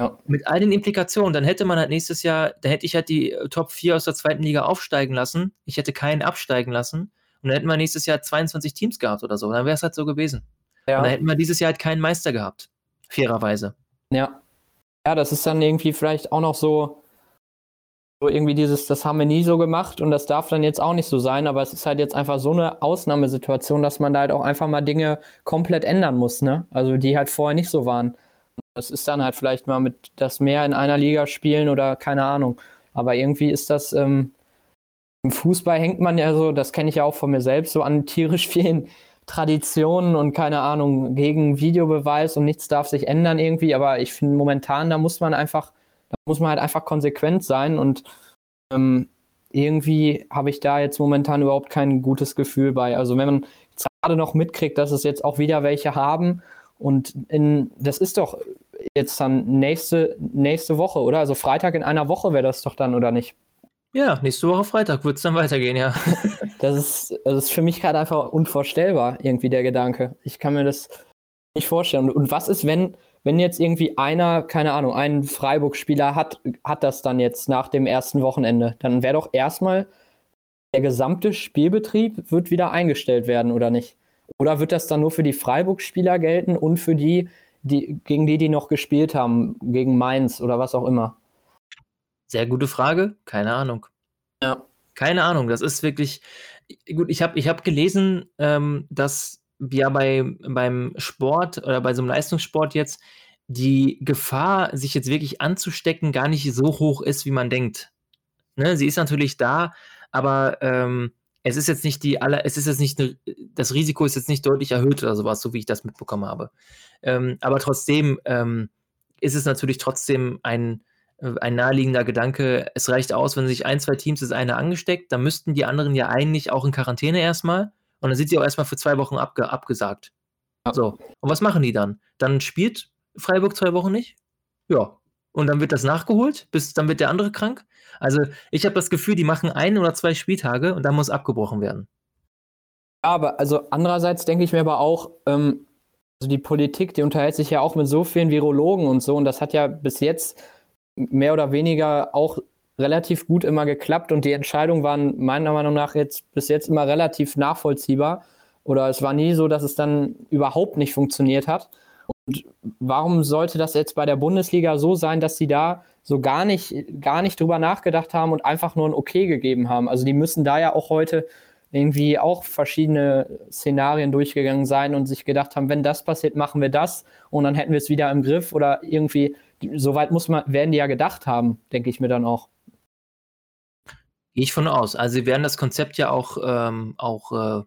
Ja. Mit all den Implikationen, dann hätte man halt nächstes Jahr, da hätte ich halt die äh, Top 4 aus der zweiten Liga aufsteigen lassen. Ich hätte keinen absteigen lassen. Und dann hätten wir nächstes Jahr 22 Teams gehabt oder so. Dann wäre es halt so gewesen. Ja. Und dann hätten wir dieses Jahr halt keinen Meister gehabt. Fairerweise. Ja. Ja, das ist dann irgendwie vielleicht auch noch so, so irgendwie dieses, das haben wir nie so gemacht und das darf dann jetzt auch nicht so sein, aber es ist halt jetzt einfach so eine Ausnahmesituation, dass man da halt auch einfach mal Dinge komplett ändern muss, ne? Also die halt vorher nicht so waren. Das ist dann halt vielleicht mal mit das mehr in einer Liga spielen oder keine Ahnung. Aber irgendwie ist das, ähm, im Fußball hängt man ja so, das kenne ich ja auch von mir selbst, so an tierisch [LAUGHS] vielen Traditionen und keine Ahnung, gegen Videobeweis und nichts darf sich ändern irgendwie. Aber ich finde momentan, da muss man einfach da muss man halt einfach konsequent sein und ähm, irgendwie habe ich da jetzt momentan überhaupt kein gutes Gefühl bei. Also wenn man gerade noch mitkriegt, dass es jetzt auch wieder welche haben und in, das ist doch jetzt dann nächste, nächste Woche, oder? Also Freitag in einer Woche wäre das doch dann, oder nicht? Ja, nächste Woche Freitag wird es dann weitergehen, ja. [LAUGHS] das, ist, das ist für mich gerade einfach unvorstellbar, irgendwie der Gedanke. Ich kann mir das nicht vorstellen. Und was ist, wenn wenn jetzt irgendwie einer, keine Ahnung, ein Freiburg-Spieler hat, hat das dann jetzt nach dem ersten Wochenende, dann wäre doch erstmal der gesamte Spielbetrieb wird wieder eingestellt werden, oder nicht? Oder wird das dann nur für die Freiburg-Spieler gelten und für die, die, gegen die, die noch gespielt haben, gegen Mainz oder was auch immer? Sehr gute Frage, keine Ahnung. Ja. Keine Ahnung, das ist wirklich. Gut, ich habe ich hab gelesen, ähm, dass ja bei, beim Sport oder bei so einem Leistungssport jetzt die Gefahr, sich jetzt wirklich anzustecken, gar nicht so hoch ist, wie man denkt. Ne? Sie ist natürlich da, aber ähm, es ist jetzt nicht die aller, es ist jetzt nicht, das Risiko ist jetzt nicht deutlich erhöht oder sowas, so wie ich das mitbekommen habe. Ähm, aber trotzdem ähm, ist es natürlich trotzdem ein, ein naheliegender Gedanke. Es reicht aus, wenn sich ein, zwei Teams das eine angesteckt, dann müssten die anderen ja eigentlich auch in Quarantäne erstmal. Und dann sind sie auch erstmal für zwei Wochen abge abgesagt. Ja. So. Und was machen die dann? Dann spielt Freiburg zwei Wochen nicht? Ja. Und dann wird das nachgeholt, bis dann wird der andere krank. Also ich habe das Gefühl, die machen ein oder zwei Spieltage und dann muss abgebrochen werden. Aber also andererseits denke ich mir aber auch, ähm, also die Politik, die unterhält sich ja auch mit so vielen Virologen und so und das hat ja bis jetzt mehr oder weniger auch relativ gut immer geklappt und die Entscheidungen waren meiner Meinung nach jetzt bis jetzt immer relativ nachvollziehbar. Oder es war nie so, dass es dann überhaupt nicht funktioniert hat. Und warum sollte das jetzt bei der Bundesliga so sein, dass sie da so gar nicht, gar nicht drüber nachgedacht haben und einfach nur ein Okay gegeben haben? Also die müssen da ja auch heute irgendwie auch verschiedene Szenarien durchgegangen sein und sich gedacht haben, wenn das passiert, machen wir das und dann hätten wir es wieder im Griff oder irgendwie, soweit muss man, werden die ja gedacht haben, denke ich mir dann auch. Gehe ich von aus. Also sie werden das Konzept ja auch, ähm, auch äh,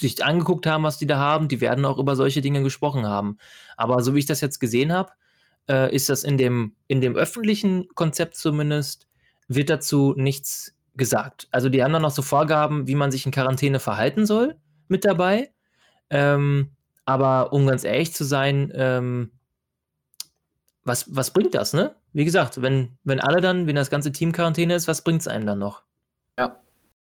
sich angeguckt haben, was die da haben. Die werden auch über solche Dinge gesprochen haben. Aber so wie ich das jetzt gesehen habe, äh, ist das in dem, in dem öffentlichen Konzept zumindest, wird dazu nichts gesagt. Also die haben dann noch so Vorgaben, wie man sich in Quarantäne verhalten soll, mit dabei. Ähm, aber um ganz ehrlich zu sein, ähm, was, was bringt das, ne? Wie gesagt, wenn, wenn alle dann, wenn das ganze Team Quarantäne ist, was bringt es einem dann noch? Ja.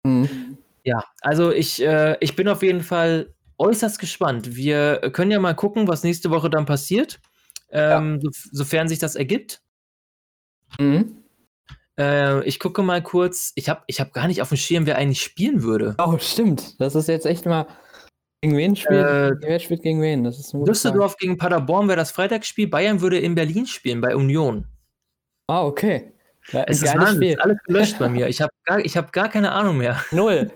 Mhm. Ja, also ich, äh, ich bin auf jeden Fall äußerst gespannt. Wir können ja mal gucken, was nächste Woche dann passiert, ähm, ja. so, sofern sich das ergibt. Mhm. Äh, ich gucke mal kurz. Ich habe ich hab gar nicht auf dem Schirm, wer eigentlich spielen würde. Oh, stimmt. Das ist jetzt echt mal. Gegen wen spielt? Äh, wer spielt gegen wen? Das ist Düsseldorf gegen Paderborn wäre das Freitagsspiel. Bayern würde in Berlin spielen, bei Union. Ah, okay. Ja, es ist, Spiel. ist alles gelöscht bei [LAUGHS] mir. Ich habe gar, hab gar keine Ahnung mehr. [LAUGHS] Null.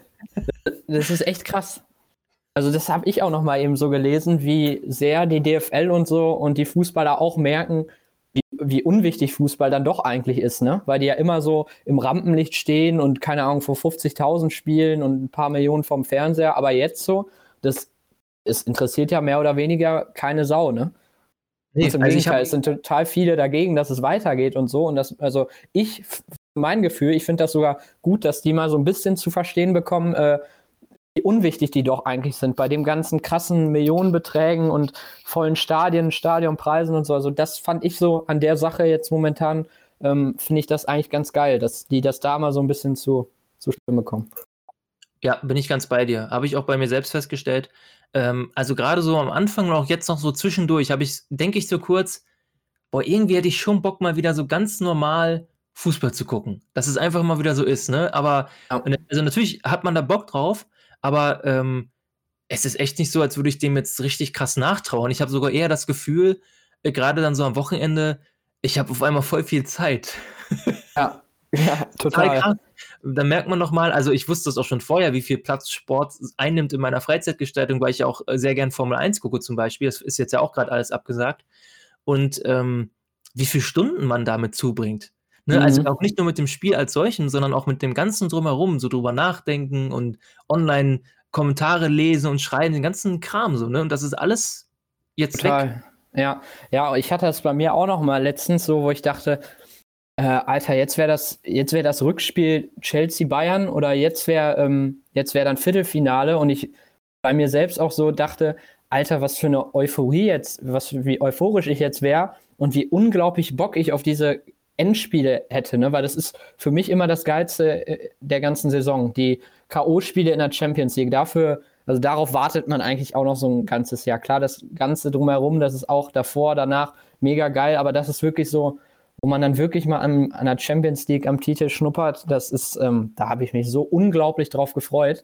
Das ist echt krass. Also das habe ich auch noch mal eben so gelesen, wie sehr die DFL und so und die Fußballer auch merken, wie, wie unwichtig Fußball dann doch eigentlich ist, ne? Weil die ja immer so im Rampenlicht stehen und keine Ahnung vor 50.000 spielen und ein paar Millionen vom Fernseher, aber jetzt so, das es interessiert ja mehr oder weniger keine Sau, ne? Nee, Im also Gegenteil, es sind total viele dagegen, dass es weitergeht und so. Und das, also ich, mein Gefühl, ich finde das sogar gut, dass die mal so ein bisschen zu verstehen bekommen, äh, wie unwichtig die doch eigentlich sind bei dem ganzen krassen Millionenbeträgen und vollen Stadien, Stadionpreisen und so. Also das fand ich so an der Sache jetzt momentan, ähm, finde ich das eigentlich ganz geil, dass die das da mal so ein bisschen zu, zu Stimme kommen. Ja, bin ich ganz bei dir. Habe ich auch bei mir selbst festgestellt. Ähm, also gerade so am Anfang und auch jetzt noch so zwischendurch, habe ich, denke ich so kurz, boah, irgendwie hätte ich schon Bock, mal wieder so ganz normal Fußball zu gucken. Dass es einfach mal wieder so ist, ne? Aber ja. also natürlich hat man da Bock drauf, aber ähm, es ist echt nicht so, als würde ich dem jetzt richtig krass nachtrauen. Ich habe sogar eher das Gefühl, äh, gerade dann so am Wochenende, ich habe auf einmal voll viel Zeit. Ja, [LAUGHS] ja total. total da merkt man nochmal, also ich wusste es auch schon vorher, wie viel Platz Sport einnimmt in meiner Freizeitgestaltung, weil ich ja auch äh, sehr gern Formel 1 gucke zum Beispiel. Das ist jetzt ja auch gerade alles abgesagt. Und ähm, wie viele Stunden man damit zubringt. Ne? Also mhm. Auch nicht nur mit dem Spiel als solchen, sondern auch mit dem ganzen drumherum, so drüber nachdenken und online Kommentare lesen und schreiben, den ganzen Kram so, ne? Und das ist alles jetzt Total. weg. Ja, ja, ich hatte das bei mir auch noch mal letztens so, wo ich dachte, äh, Alter, jetzt wäre das, jetzt wäre das Rückspiel Chelsea-Bayern oder jetzt wäre ähm, jetzt wäre dann Viertelfinale und ich bei mir selbst auch so dachte, Alter, was für eine Euphorie jetzt, was wie euphorisch ich jetzt wäre und wie unglaublich Bock ich auf diese Endspiele hätte, ne? Weil das ist für mich immer das Geilste äh, der ganzen Saison. Die K.O.-Spiele in der Champions League. Dafür, also darauf wartet man eigentlich auch noch so ein ganzes Jahr. Klar, das Ganze drumherum, das ist auch davor, danach mega geil, aber das ist wirklich so wo man dann wirklich mal an, an der Champions League am Titel schnuppert, das ist, ähm, da habe ich mich so unglaublich drauf gefreut.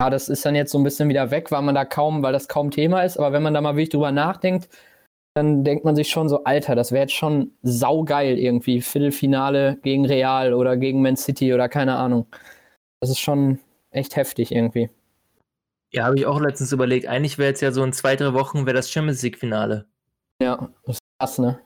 Ja, das ist dann jetzt so ein bisschen wieder weg, weil man da kaum, weil das kaum Thema ist. Aber wenn man da mal wirklich drüber nachdenkt, dann denkt man sich schon so, Alter, das wäre jetzt schon saugeil irgendwie. Viertelfinale gegen Real oder gegen Man City oder keine Ahnung. Das ist schon echt heftig irgendwie. Ja, habe ich auch letztens überlegt. Eigentlich wäre jetzt ja so in zwei, drei Wochen wäre das Champions League-Finale. Ja, das ist krass, ne?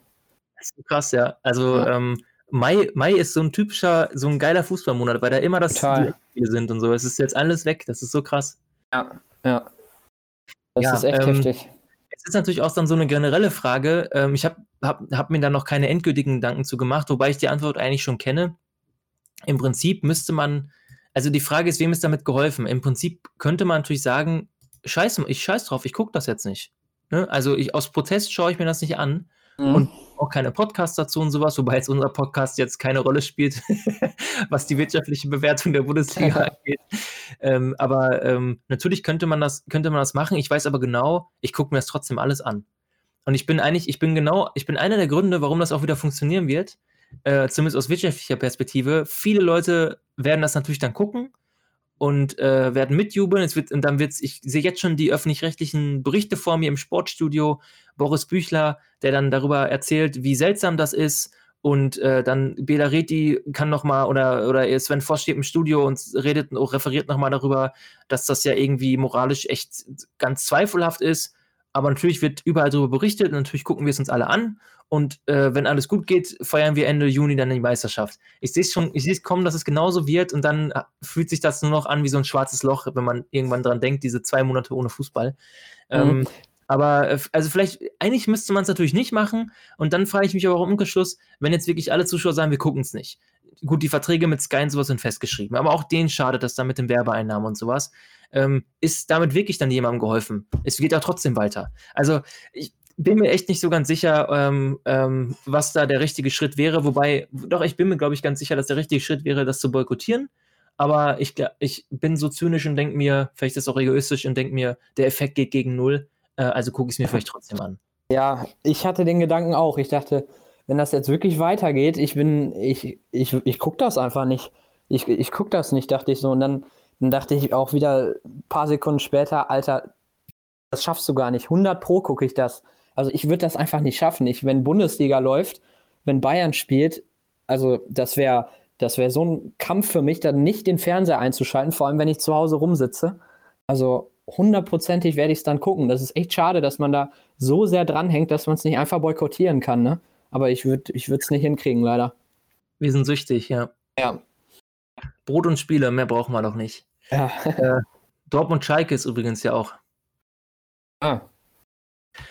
Das ist krass, ja. Also ja. Ähm, Mai, Mai ist so ein typischer, so ein geiler Fußballmonat, weil da immer das Spiele sind und so. Es ist jetzt alles weg. Das ist so krass. Ja, ja. Das ja, ist echt ähm, heftig. Es ist natürlich auch dann so eine generelle Frage. Ähm, ich habe hab, hab mir da noch keine endgültigen Gedanken zu gemacht, wobei ich die Antwort eigentlich schon kenne. Im Prinzip müsste man, also die Frage ist, wem ist damit geholfen? Im Prinzip könnte man natürlich sagen, scheiß, ich scheiß drauf, ich gucke das jetzt nicht. Ne? Also ich, aus Protest schaue ich mir das nicht an. Mhm. Und auch keine Podcasts dazu und sowas, wobei jetzt unser Podcast jetzt keine Rolle spielt, [LAUGHS] was die wirtschaftliche Bewertung der Bundesliga angeht. Ähm, aber ähm, natürlich könnte man das, könnte man das machen. Ich weiß aber genau, ich gucke mir das trotzdem alles an. Und ich bin eigentlich, ich bin genau, ich bin einer der Gründe, warum das auch wieder funktionieren wird, äh, zumindest aus wirtschaftlicher Perspektive. Viele Leute werden das natürlich dann gucken und äh, werden mitjubeln. Es wird, und dann wird's, ich sehe jetzt schon die öffentlich-rechtlichen Berichte vor mir im Sportstudio. Boris Büchler, der dann darüber erzählt, wie seltsam das ist. Und äh, dann Bela Reti kann noch mal oder oder Sven Voss steht im Studio und redet referiert noch mal darüber, dass das ja irgendwie moralisch echt ganz zweifelhaft ist. Aber natürlich wird überall darüber berichtet und natürlich gucken wir es uns alle an. Und äh, wenn alles gut geht, feiern wir Ende Juni dann die Meisterschaft. Ich sehe es schon, ich sehe es kommen, dass es genauso wird und dann äh, fühlt sich das nur noch an wie so ein schwarzes Loch, wenn man irgendwann dran denkt, diese zwei Monate ohne Fußball. Mhm. Ähm, aber äh, also vielleicht, eigentlich müsste man es natürlich nicht machen. Und dann frage ich mich aber auch im Umkehrschluss, wenn jetzt wirklich alle Zuschauer sagen, wir gucken es nicht. Gut, die Verträge mit Sky und sowas sind festgeschrieben, aber auch denen schadet das dann mit den Werbeeinnahmen und sowas. Ähm, ist damit wirklich dann jemandem geholfen? Es geht ja trotzdem weiter. Also ich bin mir echt nicht so ganz sicher, ähm, ähm, was da der richtige Schritt wäre. Wobei, doch, ich bin mir, glaube ich, ganz sicher, dass der richtige Schritt wäre, das zu boykottieren. Aber ich, ich bin so zynisch und denke mir, vielleicht ist es auch egoistisch und denke mir, der Effekt geht gegen null. Äh, also gucke ich es mir vielleicht trotzdem an. Ja, ich hatte den Gedanken auch. Ich dachte, wenn das jetzt wirklich weitergeht, ich bin, ich, ich, ich gucke das einfach nicht. Ich, ich gucke das nicht, dachte ich so. Und dann, dann dachte ich auch wieder ein paar Sekunden später, Alter, das schaffst du gar nicht. 100 Pro gucke ich das. Also ich würde das einfach nicht schaffen. Ich, wenn Bundesliga läuft, wenn Bayern spielt, also das wäre das wäre so ein Kampf für mich, dann nicht den Fernseher einzuschalten, vor allem wenn ich zu Hause rumsitze. Also hundertprozentig werde ich es dann gucken. Das ist echt schade, dass man da so sehr dranhängt, dass man es nicht einfach boykottieren kann. Ne? Aber ich würde es ich nicht hinkriegen, leider. Wir sind süchtig, ja. Ja. Brot und Spiele, mehr brauchen wir doch nicht. Ja. Äh, Dortmund Schalke ist übrigens ja auch. Ah.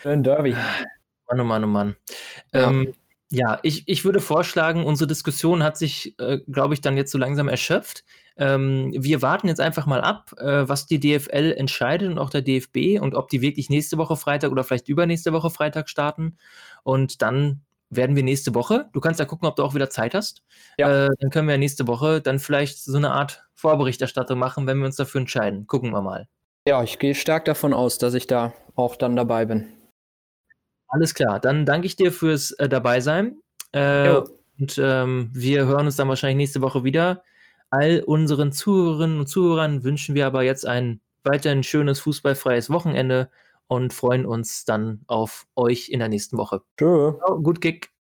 Schön Derby. Mann, oh Mann, oh Mann. Ja. Ähm, ja, ich, ich würde vorschlagen, unsere Diskussion hat sich, äh, glaube ich, dann jetzt so langsam erschöpft. Ähm, wir warten jetzt einfach mal ab, äh, was die DFL entscheidet und auch der DFB und ob die wirklich nächste Woche Freitag oder vielleicht übernächste Woche Freitag starten. Und dann werden wir nächste Woche, du kannst ja gucken, ob du auch wieder Zeit hast. Ja. Äh, dann können wir nächste Woche dann vielleicht so eine Art Vorberichterstattung machen, wenn wir uns dafür entscheiden. Gucken wir mal. Ja, ich gehe stark davon aus, dass ich da auch dann dabei bin. Alles klar, dann danke ich dir fürs äh, Dabeisein. Äh, und ähm, wir hören uns dann wahrscheinlich nächste Woche wieder. All unseren Zuhörerinnen und Zuhörern wünschen wir aber jetzt ein weiterhin schönes fußballfreies Wochenende und freuen uns dann auf euch in der nächsten Woche. Tschö. Gut Kick.